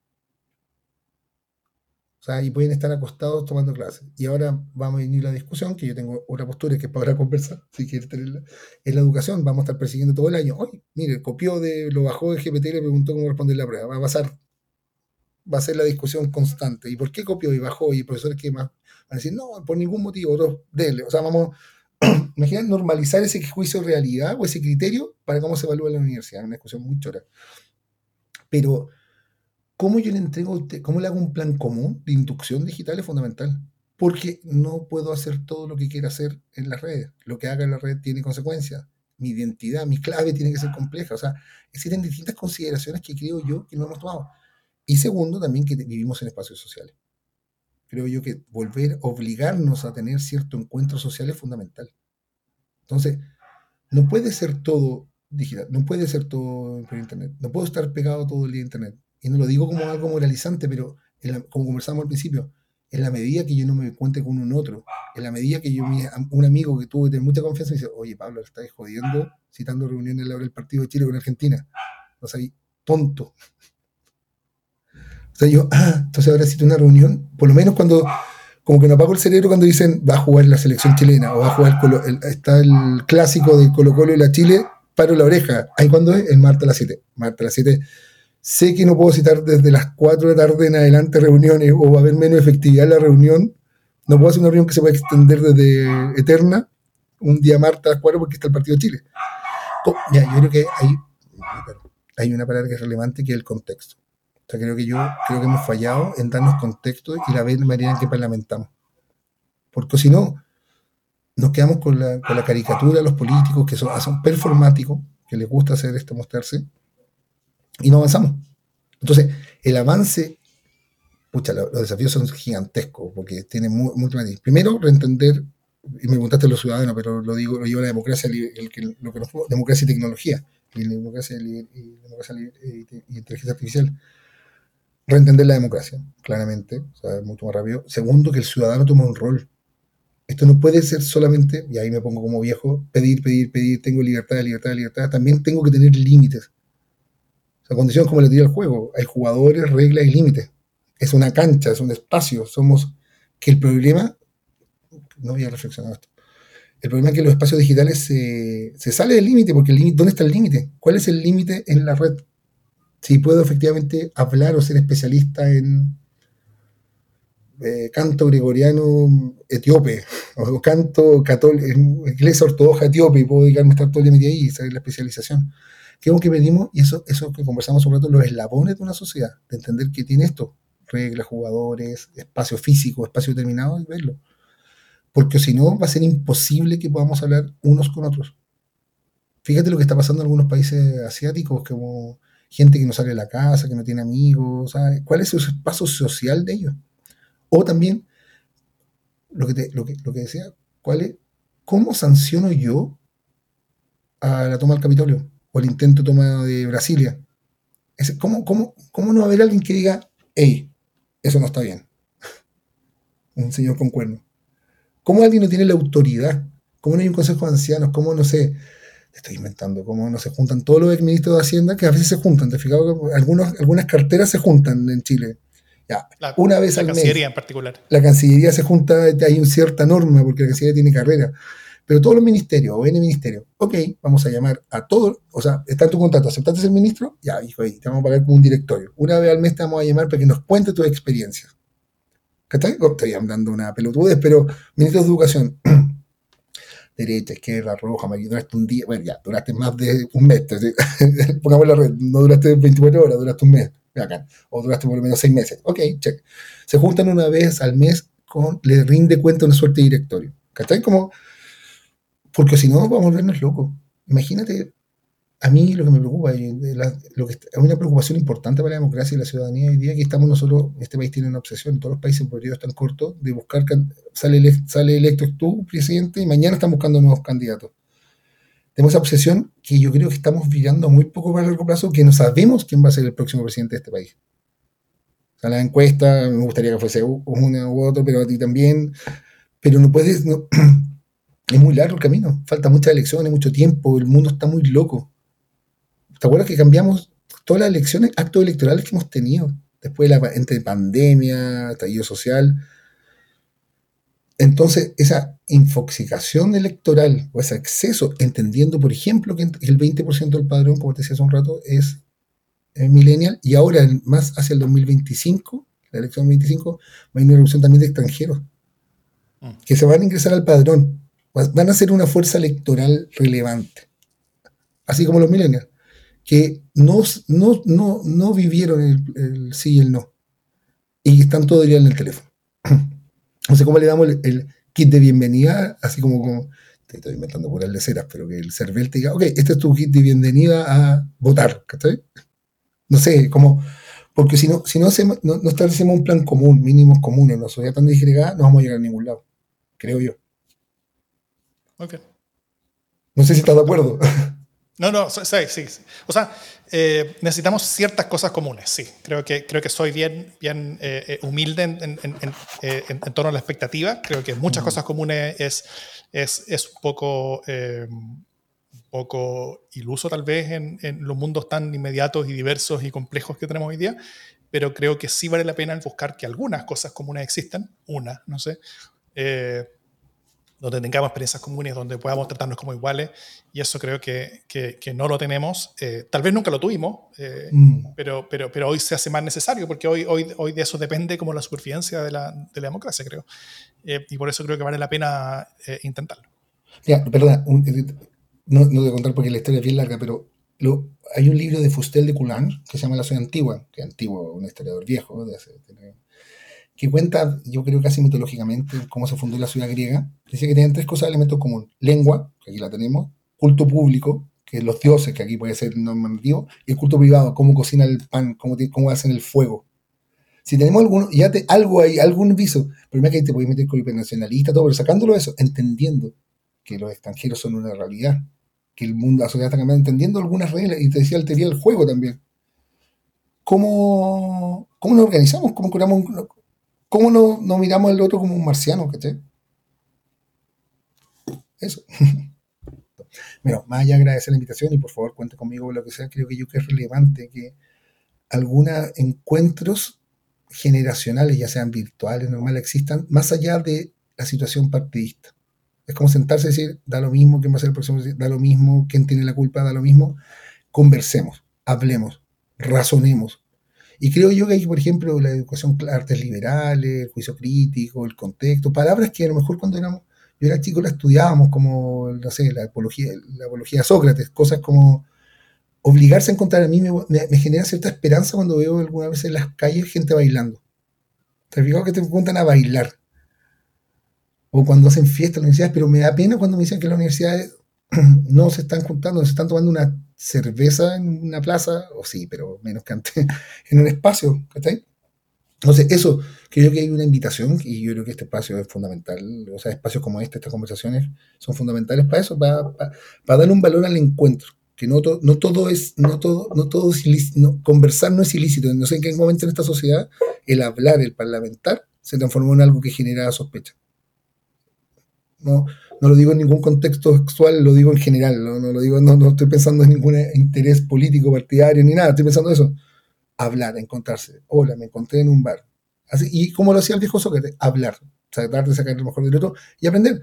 sea, y pueden estar acostados tomando clases. Y ahora vamos a venir la discusión, que yo tengo otra postura que es para conversar, si quieres tenerla, es la educación. Vamos a estar persiguiendo todo el año. Oye, mire, copió de, lo bajó de GPT y le preguntó cómo responder la prueba. Va a pasar, va a ser la discusión constante. ¿Y por qué copió y bajó? Y profesores que más van a decir, no, por ningún motivo, otros, dele. O sea, vamos, imagínate normalizar ese juicio de realidad o ese criterio para cómo se evalúa la universidad. Una discusión muy chora. Pero cómo yo le entrego cómo hago un plan común de inducción digital es fundamental. Porque no puedo hacer todo lo que quiera hacer en las redes. Lo que haga en la red tiene consecuencias. Mi identidad, mi clave tiene que ser compleja. O sea, existen distintas consideraciones que creo yo que no hemos tomado. Y segundo, también que vivimos en espacios sociales. Creo yo que volver, obligarnos a tener cierto encuentro social es fundamental. Entonces, no puede ser todo digital, no puede ser todo por internet. No puedo estar pegado todo el día a internet y no lo digo como algo moralizante, pero como conversamos al principio, en la medida que yo no me cuente con un otro, en la medida que yo, un amigo que tuve mucha confianza me dice, oye Pablo, estás jodiendo citando reuniones a la hora del partido de Chile con Argentina. O sea, tonto. O yo, ah, entonces ahora cito una reunión, por lo menos cuando, como que no apago el cerebro cuando dicen, va a jugar la selección chilena, o va a jugar, el, está el clásico de Colo Colo y la Chile, paro la oreja. ¿Ahí cuándo es? El martes a las 7. Martes a las 7 Sé que no puedo citar desde las 4 de la tarde en adelante reuniones o va a haber menos efectividad en la reunión. No puedo hacer una reunión que se pueda extender desde eterna, un día martes a las 4 porque está el partido de Chile. ya, yo creo que hay, hay una palabra que es relevante que es el contexto. O sea, creo que yo creo que hemos fallado en darnos contexto y la manera en que parlamentamos. Porque si no, nos quedamos con la, con la caricatura de los políticos que son, son performáticos, que les gusta hacer esto, mostrarse, y no avanzamos. Entonces, el avance, pucha, los, desafíos son gigantescos porque tiene mucho más. Primero, reentender, y me preguntaste los ciudadanos, pero lo digo, lo digo la democracia, el, que, lo nos, democracia y tecnología, y democracia y, democracia y, inteligencia artificial. Reentender la democracia, claramente, o sea, mucho más rápido. Segundo, que el ciudadano tome un rol. Esto no puede ser solamente, y ahí me pongo como viejo, pedir, pedir, pedir, tengo libertad, libertad, libertad. También tengo que tener límites o sea, condiciones como le diría el juego. Hay jugadores, reglas y límites. Es una cancha, es un espacio. Somos. Que el problema. No voy a reflexionar esto. El problema es que los espacios digitales se, se sale del límite, porque el límite, ¿dónde está el límite? ¿Cuál es el límite en la red? Si puedo efectivamente hablar o ser especialista en eh, canto gregoriano etíope, o canto católico, iglesia ortodoxa etíope, y puedo dedicarme a estar todo el día ahí y saber la especialización que que pedimos, y eso, eso que conversamos sobre todo, los eslabones de una sociedad, de entender que tiene esto, reglas, jugadores, espacio físico, espacio determinado, y verlo. Porque si no, va a ser imposible que podamos hablar unos con otros. Fíjate lo que está pasando en algunos países asiáticos, como gente que no sale de la casa, que no tiene amigos, ¿cuál es el espacio social de ellos? O también, lo que, te, lo que, lo que decía, ¿cuál es, ¿cómo sanciono yo a la toma del Capitolio? O el intento de toma de Brasilia. ¿cómo, cómo, ¿Cómo no va a haber alguien que diga, hey, eso no está bien? Un señor con cuerno. ¿Cómo alguien no tiene la autoridad? ¿Cómo no hay un consejo de ancianos? ¿Cómo no sé? Estoy inventando, ¿cómo no se juntan todos los ministros de Hacienda que a veces se juntan? ¿Te fijado que algunos, algunas carteras se juntan en Chile? Ya, una vez la al Cancillería en particular. La Cancillería se junta, hay una cierta norma porque la Cancillería tiene carrera. Pero todos los ministerios o N ministerios, ok, vamos a llamar a todos, o sea, está en tu contrato, ¿aceptaste ser ministro? Ya, hijo, ahí, te vamos a pagar como un directorio. Una vez al mes te vamos a llamar para que nos cuente tus experiencias. ¿Qué oh, Estoy hablando una pelotudez, pero ministros de educación, derecha, izquierda, roja, amarillo, duraste un día, bueno, ya, duraste más de un mes, pongamos la red, no duraste 24 horas, duraste un mes, acá, o duraste por lo menos 6 meses, ok, check. Se juntan una vez al mes con, le rinde cuenta una suerte de directorio, ¿cachai? Como porque si no, vamos a volvernos locos. Imagínate, a mí lo que me preocupa, lo que es una preocupación importante para la democracia y la ciudadanía hoy día, que estamos nosotros, este país tiene una obsesión, todos los países por periodos tan cortos, de buscar, sale, sale electo tú, presidente, y mañana están buscando nuevos candidatos. Tenemos esa obsesión que yo creo que estamos virando muy poco para largo plazo, que no sabemos quién va a ser el próximo presidente de este país. O sea, la encuesta, me gustaría que fuese uno u otro, pero a ti también. Pero no puedes, es muy largo el camino, falta muchas elecciones, mucho tiempo, el mundo está muy loco. ¿Te acuerdas que cambiamos todas las elecciones, actos electorales que hemos tenido? Después de la entre pandemia, estallido social. Entonces, esa infoxicación electoral o ese exceso, entendiendo, por ejemplo, que el 20% del padrón, como te decía hace un rato, es, millennial, y ahora más hacia el 2025, la elección 2025, va a haber una reducción también de extranjeros, mm. que se van a ingresar al padrón van a ser una fuerza electoral relevante, así como los millennials, que no, no, no, no vivieron el, sí y el no, y están todo el día en el teléfono. No sé cómo le damos el, kit de bienvenida, así como, como te estoy inventando por de ceras, pero que el CERVEL te diga, ok, este es tu kit de bienvenida a votar, ¿cachai? No sé, como, porque si no, si no, hacemos, no, establecemos un plan común, mínimos comunes una sociedad tan disgregada, no vamos a llegar a ningún lado, creo yo. No sé si estás de acuerdo. No, no, sí, sí. O sea, eh, necesitamos ciertas cosas comunes, sí. Creo que, creo que soy bien, bien eh, eh, humilde en, en, torno a la expectativa. Creo que muchas cosas comunes es, es, es un, poco, poco iluso tal vez en, los mundos tan inmediatos y diversos y complejos que tenemos hoy día, pero creo que sí vale la pena buscar que algunas cosas comunes existan, una, no sé, donde tengamos experiencias comunes, donde podamos tratarnos como iguales, y eso creo que, que, no lo tenemos. Eh, tal vez nunca lo tuvimos, eh, mm. pero, pero, pero hoy se hace más necesario, porque hoy, hoy, hoy de eso depende como la supervivencia de la, de la democracia, creo. Eh, y por eso creo que vale la pena intentarlo. Ya, perdona, no, no voy a contar porque la historia es bien larga, pero lo, hay un libro de Fustel de Coulange que se llama La Ciudad Antigua, que es antiguo, un historiador viejo, de hace, que cuenta, yo creo casi mitológicamente, cómo se fundó la ciudad griega. Dice que tienen tres cosas, elementos comunes. Lengua, que aquí la tenemos, culto público, que es los dioses, que aquí puede ser normativo, y el culto privado, cómo cocina el pan, cómo, cómo hacen el fuego. Si tenemos alguno, ya te, algo ahí, algún viso, pero que ahí te puedes meter con hipernacionalista, todo, pero sacándolo eso, entendiendo que los extranjeros son una realidad, que el mundo, la sociedad está cambiando, entendiendo algunas reglas, y te decía, altería el juego también. ¿Cómo, cómo nos organizamos? ¿Cómo curamos un, ¿Cómo no, miramos al otro como un marciano, ¿cachai? Eso. Bueno, más allá de agradecer la invitación y por favor cuente conmigo lo que sea, creo que yo que es relevante que algunos encuentros generacionales, ya sean virtuales, normales, existan, más allá de la situación partidista. Es como sentarse y decir, da lo mismo quién va a ser el próximo, da lo mismo quién tiene la culpa, da lo mismo. Conversemos, hablemos, razonemos, y creo yo que hay, por ejemplo, la educación, artes liberales, el juicio crítico, el contexto, palabras que a lo mejor cuando éramos, yo era chico las estudiábamos como, no sé, la apología, la apología de Sócrates, cosas como obligarse a encontrar, a mí me, genera cierta esperanza cuando veo alguna vez en las calles gente bailando. ¿Te fijado que te preguntan a bailar? O cuando hacen fiestas en las universidades, pero me da pena cuando me dicen que las universidades no se están juntando, se están tomando una cerveza en una plaza, o sí, pero menos que antes, en un espacio, ¿cachai? Entonces, eso, creo que hay una invitación y yo creo que este espacio es fundamental, o sea, espacios como este, estas conversaciones son fundamentales para eso, para, para, darle un valor al encuentro. que no, no todo es, no todo, no todo es ilícito, conversar no es ilícito. No sé en qué momento en esta sociedad el hablar, el parlamentar, se transformó en algo que generaba sospecha. No, no lo digo en ningún contexto sexual, lo digo en general, no, lo digo, no, estoy pensando en ningún interés político, partidario, ni nada, estoy pensando en eso. Hablar, encontrarse. Hola, me encontré en un bar. Y como lo hacía el viejo Sócrates, hablar, tratar de sacar lo mejor del otro y aprender.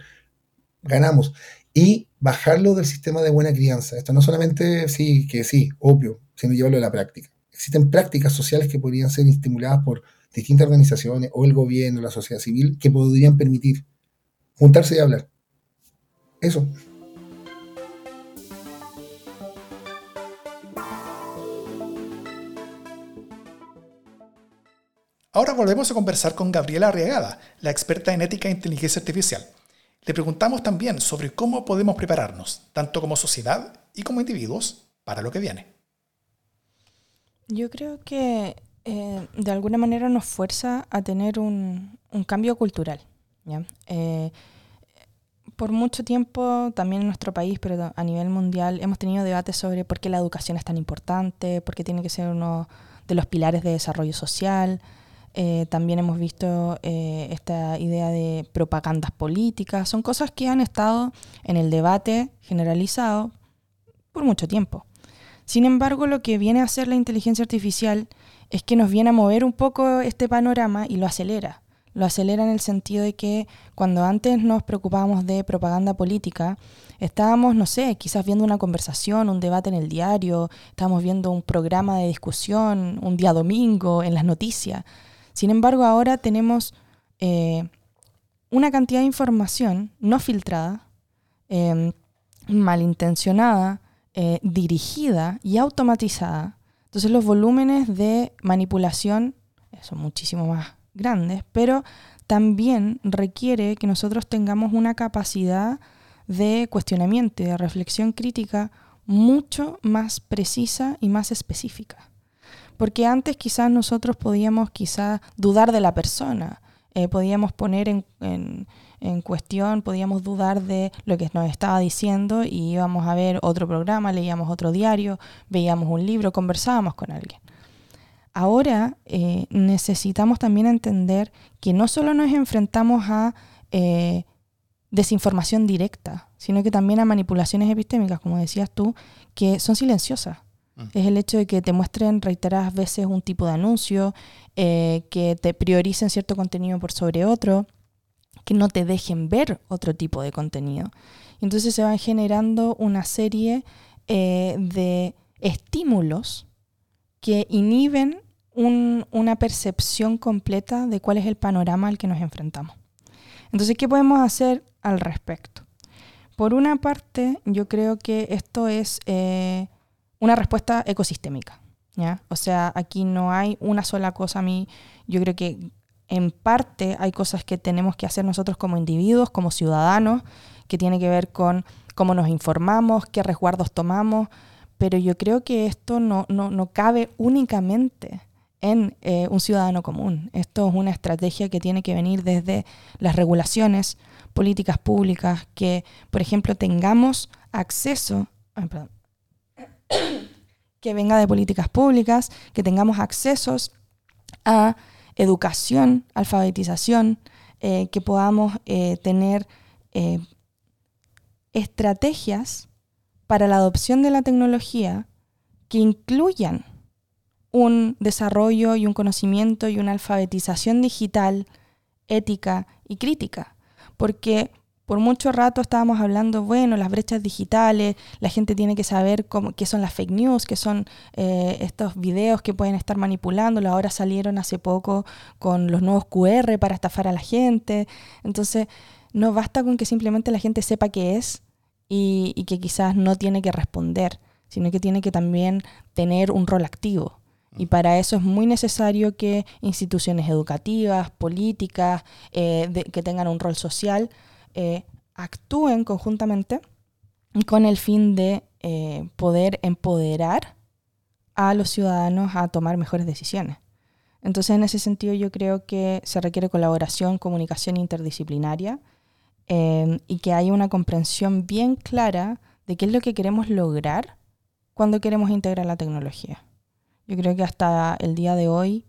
Ganamos. Y bajarlo del sistema de buena crianza. Esto no solamente, sí, que sí, obvio, sino llevarlo a la práctica. Existen prácticas sociales que podrían ser estimuladas por distintas organizaciones o el gobierno, la sociedad civil, que podrían permitir juntarse y hablar. Eso. Ahora volvemos a conversar con Gabriela Arriagada, la experta en ética e inteligencia artificial. Le preguntamos también sobre cómo podemos prepararnos, tanto como sociedad y como individuos, para lo que viene. Yo creo que eh, de alguna manera nos fuerza a tener un, cambio cultural. Eh, por mucho tiempo, también en nuestro país, pero a nivel mundial, hemos tenido debates sobre por qué la educación es tan importante, por qué tiene que ser uno de los pilares de desarrollo social. Eh, también hemos visto eh, esta idea de propagandas políticas. Son cosas que han estado en el debate generalizado por mucho tiempo. Sin embargo, lo que viene a hacer la inteligencia artificial es que nos viene a mover un poco este panorama y lo acelera. Lo acelera en el sentido de que cuando antes nos preocupábamos de propaganda política, estábamos, no sé, quizás viendo una conversación, un debate en el diario, estábamos viendo un programa de discusión un día domingo en las noticias sin embargo, ahora tenemos eh, una cantidad de información no filtrada, em, malintencionada, eh, dirigida y automatizada. Entonces los volúmenes de manipulación son muchísimo más grandes, pero también requiere que nosotros tengamos una capacidad de cuestionamiento de reflexión crítica mucho más precisa y más específica. Porque antes quizás nosotros podíamos quizás dudar de la persona, eh, podíamos poner en, en, cuestión, podíamos dudar de lo que nos estaba diciendo y íbamos a ver otro programa, leíamos otro diario, veíamos un libro, conversábamos con alguien. Ahora eh, necesitamos también entender que no solo nos enfrentamos a eh, desinformación directa, sino que también a manipulaciones epistémicas, como decías tú, que son silenciosas. Mm. Es el hecho de que te muestren reiteradas veces un tipo de anuncio, eh, que te prioricen cierto contenido por sobre otro, que no te dejen ver otro tipo de contenido. Entonces se van generando una serie de estímulos que inhiben una percepción completa de cuál es el panorama al que nos enfrentamos. Entonces, ¿qué podemos hacer al respecto? Por una parte, yo creo que esto es eh, una respuesta ecosistémica. ¿ya? O sea, aquí no hay una sola cosa a mí. Yo creo que en parte hay cosas que tenemos que hacer nosotros como individuos, como ciudadanos, que tiene que ver con cómo nos informamos, qué resguardos tomamos, pero yo creo que esto no, no, cabe únicamente en eh, un ciudadano común. Esto es una estrategia que tiene que venir desde las regulaciones, políticas públicas, que, por ejemplo, tengamos acceso, que venga de políticas públicas, que tengamos accesos a educación, alfabetización, eh, que podamos eh, tener estrategias para la adopción de la tecnología que incluyan un desarrollo y un conocimiento y una alfabetización digital, ética y crítica. Porque por mucho rato estábamos hablando, bueno, las brechas digitales, la gente tiene que saber cómo, qué son las fake news, qué son eh, estos videos que pueden estar manipulando. Ahora salieron hace poco con los nuevos QR para estafar a la gente. Entonces, no basta con que simplemente la gente sepa qué es y que quizás no tiene que responder, sino que tiene que también tener un rol activo. Y para eso es muy necesario que instituciones educativas, políticas, eh, que tengan un rol social, eh, actúen conjuntamente con el fin de eh, poder empoderar a los ciudadanos a tomar mejores decisiones. Entonces, en ese sentido, yo creo que se requiere colaboración, comunicación interdisciplinaria eh, y que haya una comprensión bien clara de qué es lo que queremos lograr cuando queremos integrar la tecnología. Yo creo que hasta el día de hoy,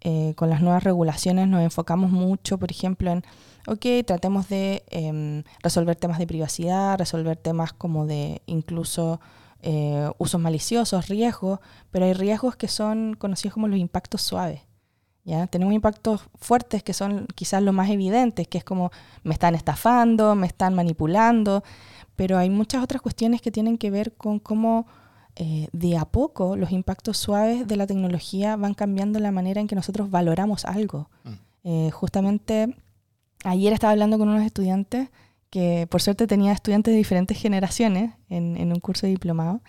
eh, con las nuevas regulaciones, nos enfocamos mucho, por ejemplo, en, ok, tratemos de em, resolver temas de privacidad, resolver temas como de incluso eh, usos maliciosos, riesgos, pero hay riesgos que son conocidos como los impactos suaves. ¿ya? Tenemos impactos fuertes que son quizás los más evidentes, que es como me están estafando, me están manipulando, pero hay muchas otras cuestiones que tienen que ver con cómo eh, de a poco los impactos suaves de la tecnología van cambiando la manera en que nosotros valoramos algo. Mm. Eh, justamente ayer estaba hablando con unos estudiantes que por suerte tenía estudiantes de diferentes generaciones en, un curso de diplomado.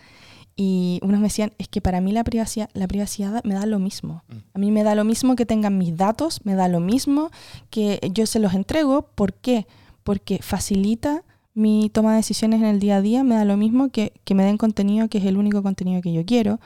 Y unos me decían, es que para mí la privacidad, la privacidad me da lo mismo. Mm. A mí me da lo mismo que tengan mis datos, me da lo mismo que yo se los entrego. ¿Por qué? Porque facilita mi toma de decisiones en el día a día, me da lo mismo que, que me den contenido que es el único contenido que yo quiero.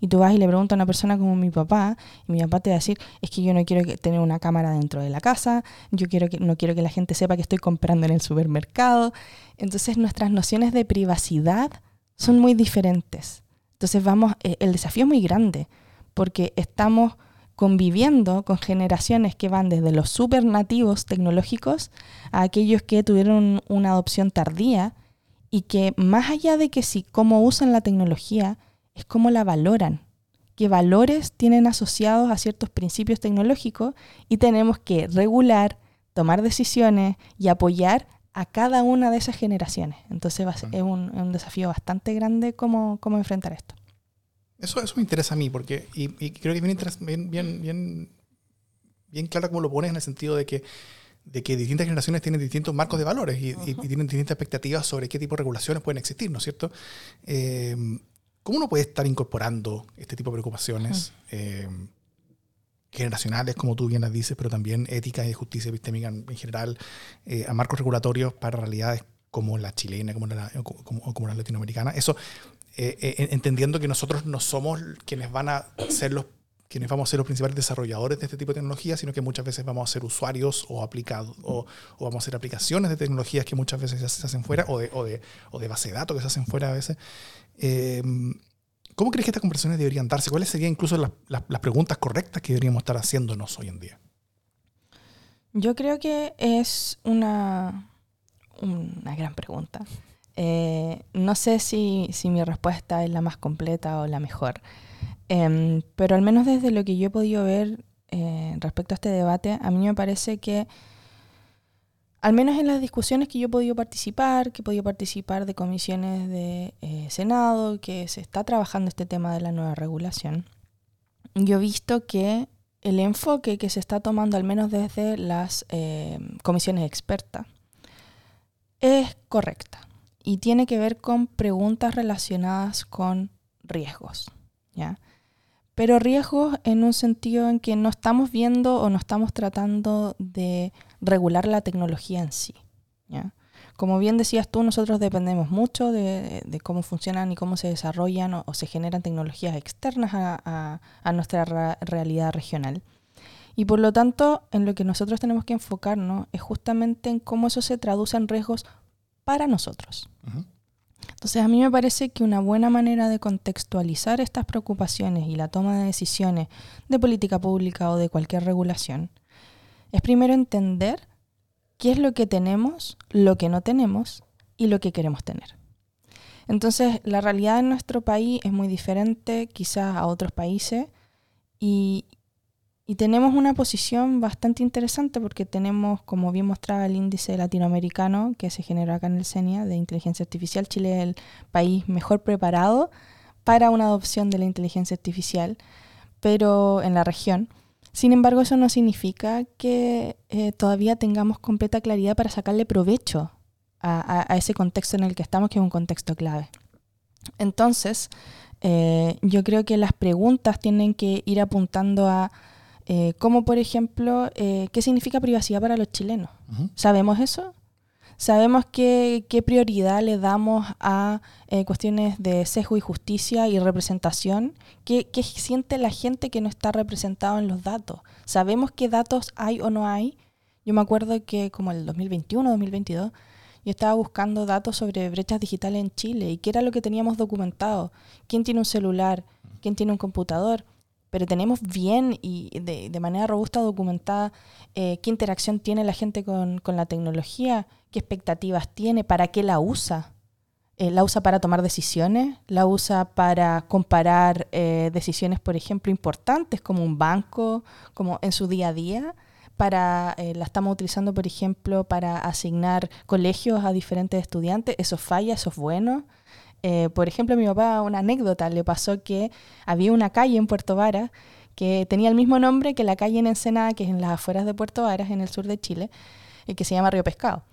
Y tú vas y le preguntas a una persona como mi papá, y mi papá te va a decir, es que yo no quiero tener una cámara dentro de la casa, yo quiero que, no quiero que la gente sepa que estoy comprando en el supermercado. Entonces nuestras nociones de privacidad son muy diferentes. Entonces vamos, eh, el desafío es muy grande, porque estamos conviviendo con generaciones que van desde los super nativos tecnológicos a aquellos que tuvieron una adopción tardía y que más allá de que si cómo usan la tecnología, es cómo la valoran, qué valores tienen asociados a ciertos principios tecnológicos y tenemos que regular, tomar decisiones y apoyar a cada una de esas generaciones. Entonces es un, desafío bastante grande cómo, cómo enfrentar esto. Eso, eso me interesa a mí, porque, y, creo que es bien, bien, bien, bien, claro cómo lo pones en el sentido de que, de que distintas generaciones tienen distintos marcos de valores y, tienen distintas expectativas sobre qué tipo de regulaciones pueden existir, ¿no es cierto? Eh, ¿Cómo uno puede estar incorporando este tipo de preocupaciones eh, generacionales, como tú bien las dices, pero también éticas y justicia epistémica en, general, eh, a marcos regulatorios para realidades como la chilena, como la, como, como la latinoamericana? Eso eh, eh, entendiendo que nosotros no somos quienes van a ser los quienes vamos a ser los principales desarrolladores de este tipo de tecnología, sino que muchas veces vamos a ser usuarios o aplicados, o, vamos a hacer aplicaciones de tecnologías que muchas veces se hacen fuera, o de, o de, o de base de datos que se hacen fuera a veces. Em, ¿Cómo crees que estas conversaciones deberían darse? ¿Cuáles serían incluso las, las, preguntas correctas que deberíamos estar haciéndonos hoy en día? Yo creo que es una, una gran pregunta. Eh, no sé si, mi respuesta es la más completa o la mejor, em, pero al menos desde lo que yo he podido ver eh, respecto a este debate, a mí me parece que, al menos en las discusiones que yo he podido participar, que he podido participar de comisiones de eh, Senado, que se está trabajando este tema de la nueva regulación, yo he visto que el enfoque que se está tomando, al menos desde las comisiones expertas, es correcta y tiene que ver con preguntas relacionadas con riesgos, ¿ya? Pero riesgos en un sentido en que no estamos viendo o no estamos tratando de regular la tecnología en sí, ¿ya? Como bien decías tú, nosotros dependemos mucho de, cómo funcionan y cómo se desarrollan o, se generan tecnologías externas a, nuestra realidad regional. Y por lo tanto, en lo que nosotros tenemos que enfocarnos es justamente en cómo eso se traduce en riesgos para nosotros. Entonces a mí me parece que una buena manera de contextualizar estas preocupaciones y la toma de decisiones de política pública o de cualquier regulación es primero entender qué es lo que tenemos, lo que no tenemos y lo que queremos tener. Entonces la realidad en nuestro país es muy diferente quizás a otros países y, y tenemos una posición bastante interesante porque tenemos, como bien mostraba el índice latinoamericano que se generó acá en el CENIA de inteligencia artificial, Chile es el país mejor preparado para una adopción de la inteligencia artificial, pero en la región. Sin embargo, eso no significa que eh, todavía tengamos completa claridad para sacarle provecho a, ese contexto en el que estamos, que es un contexto clave. Entonces, eh, yo creo que las preguntas tienen que ir apuntando a eh, como por ejemplo, eh, ¿qué significa privacidad para los chilenos? ¿Sabemos eso? ¿Sabemos qué, prioridad le damos a eh, cuestiones de sesgo y justicia y representación? ¿Qué, ¿Qué, siente la gente que no está representado en los datos? ¿Sabemos qué datos hay o no hay? Yo me acuerdo que como el 2021, 2022, y estaba buscando datos sobre brechas digitales en Chile y qué era lo que teníamos documentado. ¿Quién tiene un celular? ¿Quién tiene un computador? Pero tenemos bien y de, manera robusta documentada eh, qué interacción tiene la gente con, la tecnología, qué expectativas tiene, para qué la usa. Eh, la usa para tomar decisiones, la usa para comparar eh, decisiones, por ejemplo, importantes como un banco, como en su día a día para, eh, la estamos utilizando, por ejemplo, para asignar colegios a diferentes estudiantes. Eso falla, eso es bueno. Eh, por ejemplo, a mi papá, una anécdota, le pasó que había una calle en Puerto Varas que tenía el mismo nombre que la calle en Ensenada, que es en las afueras de Puerto Varas, en el sur de Chile, y que se llama Río Pescado.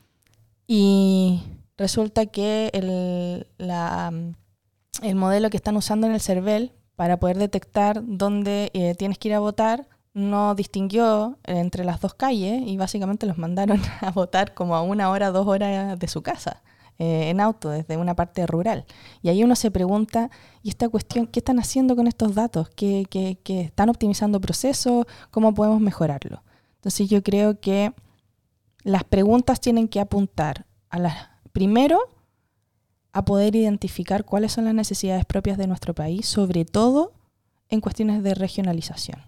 Y resulta que el, el modelo que están usando en el CERVEL para poder detectar dónde eh, tienes que ir a votar no distinguió entre las dos calles y básicamente los mandaron a votar como a una hora, dos horas de su casa, eh, en auto, desde una parte rural. Y ahí uno se pregunta, ¿y esta cuestión, qué están haciendo con estos datos? ¿Qué, están optimizando procesos? ¿Cómo podemos mejorarlo? Entonces yo creo que las preguntas tienen que apuntar a las, primero, a poder identificar cuáles son las necesidades propias de nuestro país, sobre todo en cuestiones de regionalización.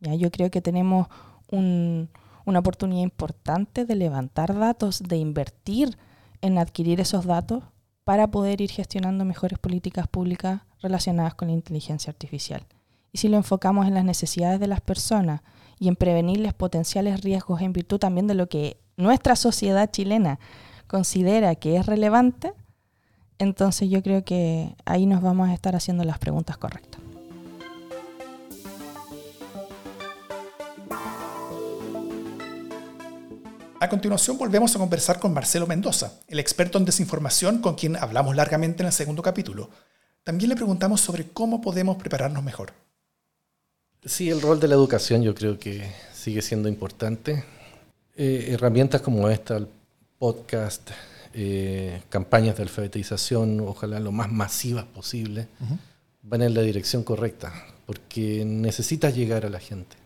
¿ya? Yo creo que tenemos una oportunidad importante de levantar datos, de invertir en adquirir esos datos para poder ir gestionando mejores políticas públicas relacionadas con la inteligencia artificial. Y si lo enfocamos en las necesidades de las personas y en prevenirles potenciales riesgos en virtud también de lo que nuestra sociedad chilena considera que es relevante, entonces yo creo que ahí nos vamos a estar haciendo las preguntas correctas. A continuación volvemos a conversar con Marcelo Mendoza, el experto en desinformación con quien hablamos largamente en el segundo capítulo. También le preguntamos sobre cómo podemos prepararnos mejor. Sí, el rol de la educación yo creo que sigue siendo importante. Eh, herramientas como esta, el podcast, eh, campañas de alfabetización, ojalá lo más masivas posible, van en la dirección correcta, porque necesitas llegar a la gente.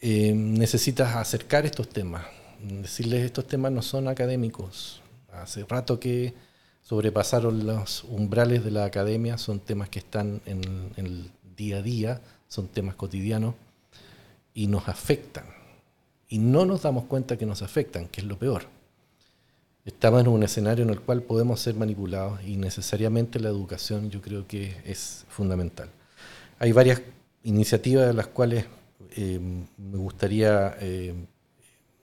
Eh, necesitas acercar estos temas, decirles estos temas no son académicos. Hace rato que sobrepasaron los umbrales de la academia, son temas que están en, el día a día, son temas cotidianos y nos afectan. Y no nos damos cuenta que nos afectan, que es lo peor. Estamos en un escenario en el cual podemos ser manipulados y necesariamente la educación yo creo que es fundamental. Hay varias iniciativas de las cuales eh, me gustaría eh,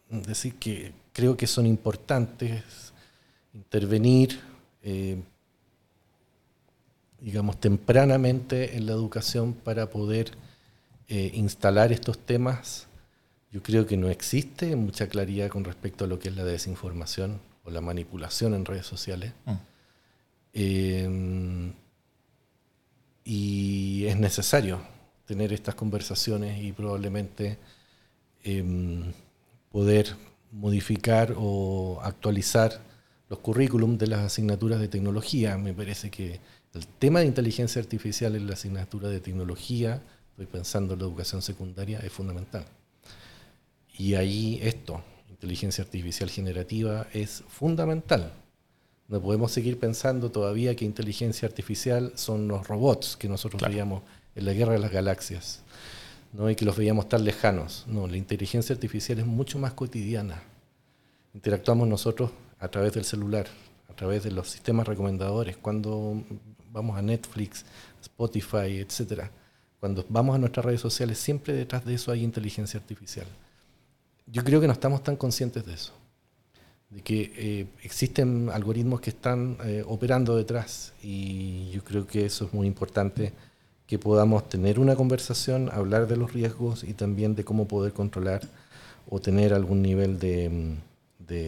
decir que creo que son importantes intervenir, eh, digamos, tempranamente en la educación para poder eh, instalar estos temas. Yo creo que no existe mucha claridad con respecto a lo que es la desinformación o la manipulación en redes sociales. Mm. Eh, y es necesario tener estas conversaciones y probablemente poder modificar o actualizar los currículums de las asignaturas de tecnología. Me parece que el tema de inteligencia artificial en la asignatura de tecnología, estoy pensando en la educación secundaria, es fundamental. Y ahí esto, inteligencia artificial generativa, es fundamental. No podemos seguir pensando todavía que inteligencia artificial son los robots que nosotros veíamos en la guerra de las galaxias. ¿No? y que los veíamos tan lejanos. No, la inteligencia artificial es mucho más cotidiana. Interactuamos nosotros a través del celular, a través de los sistemas recomendadores, cuando vamos a Netflix, Spotify, etc. Cuando vamos a nuestras redes sociales, siempre detrás de eso hay inteligencia artificial. Yo creo que no estamos tan conscientes de eso, de que eh, existen algoritmos que están eh, operando detrás y yo creo que eso es muy importante que podamos tener una conversación, hablar de los riesgos y también de cómo poder controlar o tener algún nivel de,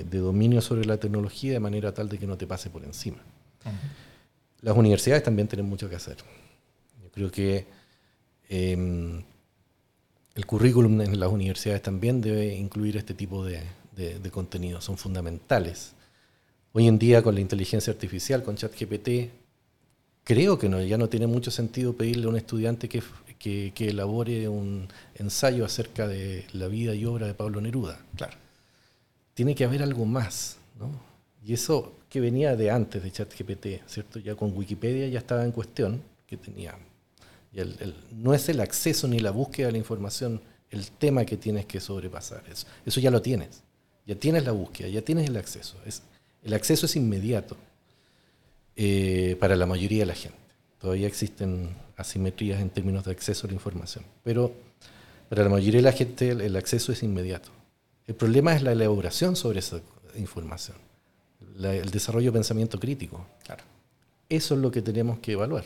dominio sobre la tecnología de manera tal de que no te pase por encima. Las universidades también tienen mucho que hacer. Yo creo que em, el currículum en las universidades también debe incluir este tipo de, de contenidos, son fundamentales. Hoy en día con la inteligencia artificial, con ChatGPT, creo que no, ya no tiene mucho sentido pedirle a un estudiante que, que, elabore un ensayo acerca de la vida y obra de Pablo Neruda. Claro. Tiene que haber algo más, ¿no? Y eso que venía de antes de ChatGPT, ¿cierto? Ya con Wikipedia ya estaba en cuestión, que tenía... Y el- el- no es el acceso ni la búsqueda de la información el tema que tienes que sobrepasar. Eso, eso ya lo tienes. Ya tienes la búsqueda, ya tienes el acceso. Es, el acceso es inmediato eh, para la mayoría de la gente. Todavía existen asimetrías en términos de acceso a la información, pero para la mayoría de la gente el, el acceso es inmediato. El problema es la elaboración sobre esa información, la- el desarrollo de pensamiento crítico. Claro. Eso es lo que tenemos que evaluar.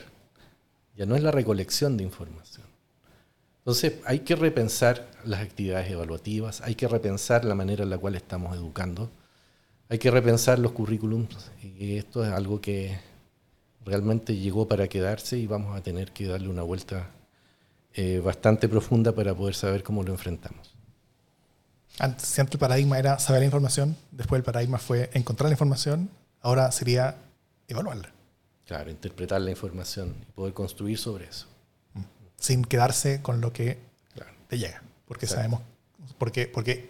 Ya no es la recolección de información. Entonces hay que repensar las actividades evaluativas, hay que repensar la manera en la cual estamos educando, hay que repensar los currículums y esto es algo que realmente llegó para quedarse y vamos a tener que darle una vuelta eh, bastante profunda para poder saber cómo lo enfrentamos. Antes, si antes el paradigma era saber la información, después el paradigma fue encontrar la información, ahora sería evaluarla, Claro, interpretar la información y poder construir sobre eso. sin quedarse con lo que Claro. te llega. Porque Exacto. sabemos, porque, porque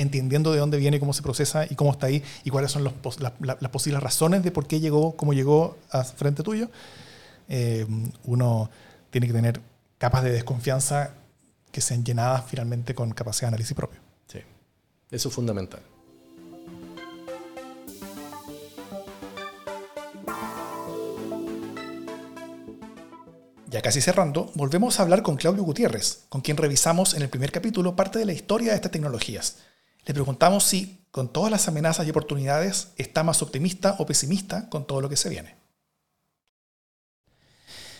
entendiendo de dónde viene, cómo se procesa y cómo está ahí y cuáles son los pos- la- la- las posibles razones de por qué llegó, cómo llegó a frente tuyo, eh, uno tiene que tener capas de desconfianza que sean llenadas finalmente con capacidad de análisis propio. Sí, eso es fundamental. Ya casi cerrando, volvemos a hablar con Claudio Gutiérrez, con quien revisamos en el primer capítulo parte de la historia de estas tecnologías. Le preguntamos si, con todas las amenazas y oportunidades, está más optimista o pesimista con todo lo que se viene.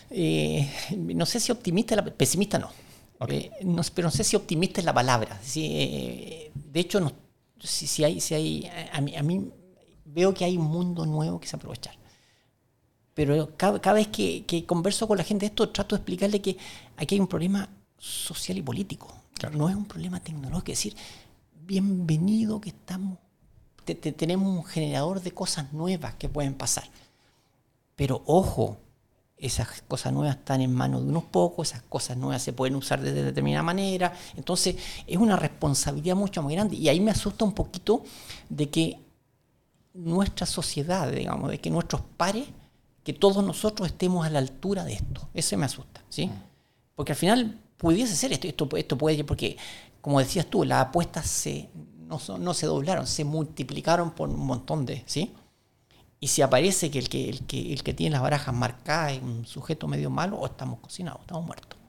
Eh, no sé si optimista, la- pesimista no. Ok. Eh, no pero no sé si optimista es la palabra. Sí, eh, de hecho, no, si, si hay, si hay, a, mí, a mí veo que hay un mundo nuevo que se aprovechar. Pero cada, cada vez que, que converso con la gente de esto, trato de explicarle que aquí hay un problema social y político. Claro. No es un problema tecnológico. Es decir, bienvenido que estamos, te- te- tenemos un generador de cosas nuevas que pueden pasar. Pero ojo, esas cosas nuevas están en manos de unos pocos, esas cosas nuevas se pueden usar de determinada manera. Entonces es una responsabilidad mucho más grande. Y ahí me asusta un poquito de que nuestra sociedad, digamos, de que nuestros pares, que todos nosotros estemos a la altura de esto. Eso me asusta, ¿sí? Porque al final pudiese ser esto, esto, esto puede, porque como decías tú, las apuestas no, se doblaron, se multiplicaron por un montón de, ¿sí? Y si aparece que el que, tiene las barajas marcadas es un sujeto medio malo, o estamos cocinados, estamos muertos.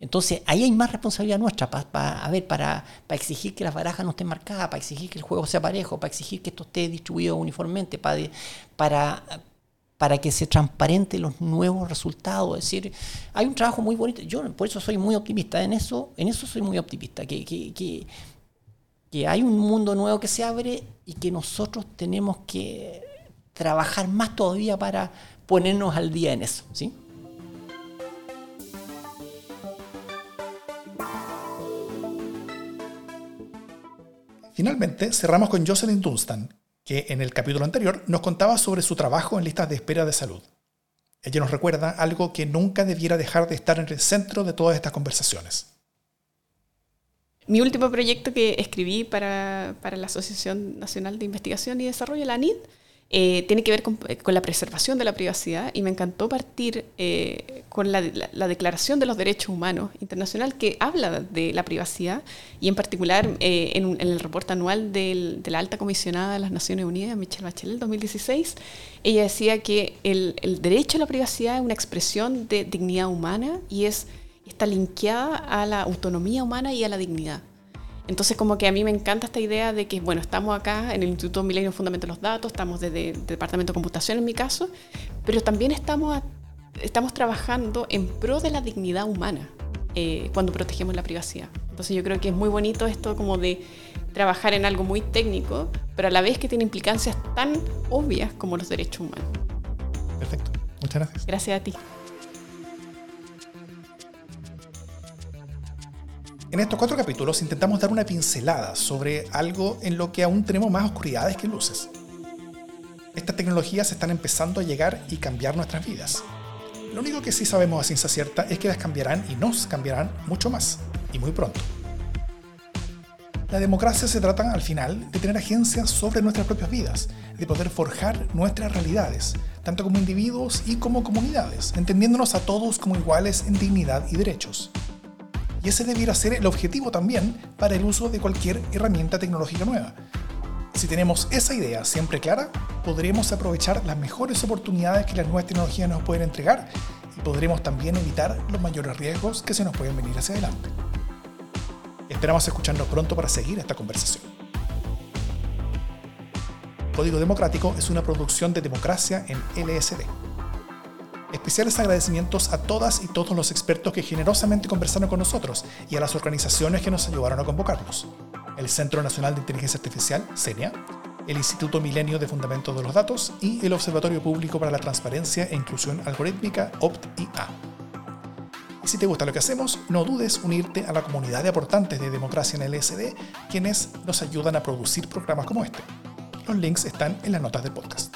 Entonces, ahí hay más responsabilidad nuestra para, a ver, para, para exigir que las barajas no estén marcadas, para exigir que el juego sea parejo, para exigir que esto esté distribuido uniformemente, para, para, para que se transparente los nuevos resultados. Es decir, hay un trabajo muy bonito. Yo por eso soy muy optimista. En eso, en eso soy muy optimista. Que, que, que, que hay un mundo nuevo que se abre y que nosotros tenemos que trabajar más todavía para ponernos al día en eso, ¿sí? Finalmente, cerramos con Jocelyn Dunstan, que en el capítulo anterior nos contaba sobre su trabajo en listas de espera de salud. Ella nos recuerda algo que nunca debiera dejar de estar en el centro de todas estas conversaciones. Mi último proyecto que escribí para, para la Asociación Nacional de Investigación y Desarrollo, la ANID, eh, tiene que ver con, con la preservación de la privacidad y me encantó partir eh, con la, la- la Declaración de los Derechos Humanos Internacional que habla de la privacidad y en particular eh, en, el reporte anual de la alta comisionada de las Naciones Unidas, Michelle Bachelet, 2016, ella decía que el, derecho a la privacidad es una expresión de dignidad humana y es está linkeada a la autonomía humana y a la dignidad. Entonces, como que a mí me encanta esta idea de que, bueno, estamos acá en el Instituto Milenio Fundamento de los Datos, estamos desde el Departamento de Computación en mi caso, pero también estamos, a- estamos trabajando en pro de la dignidad humana eh, cuando protegemos la privacidad. Entonces, yo creo que es muy bonito esto como de trabajar en algo muy técnico, pero a la vez que tiene implicancias tan obvias como los derechos humanos. Perfecto. Muchas gracias. Gracias a ti. En estos cuatro capítulos intentamos dar una pincelada sobre algo en lo que aún tenemos más oscuridades que luces. Estas tecnologías están empezando a llegar y cambiar nuestras vidas. Lo único que sí sabemos a ciencia cierta es que las cambiarán y nos cambiarán mucho más, y muy pronto. La democracia se trata, al final, de tener agencia sobre nuestras propias vidas, de poder forjar nuestras realidades, tanto como individuos y como comunidades, entendiéndonos a todos como iguales en dignidad y derechos. Y ese debiera ser el objetivo también para el uso de cualquier herramienta tecnológica nueva. Si tenemos esa idea siempre clara, podremos aprovechar las mejores oportunidades que las nuevas tecnologías nos pueden entregar y podremos también evitar los mayores riesgos que se nos pueden venir hacia adelante. Esperamos escucharnos pronto para seguir esta conversación. Código Democrático es una producción de democracia en LSD. Especiales agradecimientos a todas y todos los expertos que generosamente conversaron con nosotros y a las organizaciones que nos ayudaron a convocarnos. El Centro Nacional de Inteligencia Artificial, CENIA, el Instituto Milenio de Fundamentos de los Datos y el Observatorio Público para la Transparencia e Inclusión Algorítmica, OPT-IA. Y si te gusta lo que hacemos, no dudes unirte a la comunidad de aportantes de Democracia en LSD, quienes nos ayudan a producir programas como este. Los links están en las notas del podcast.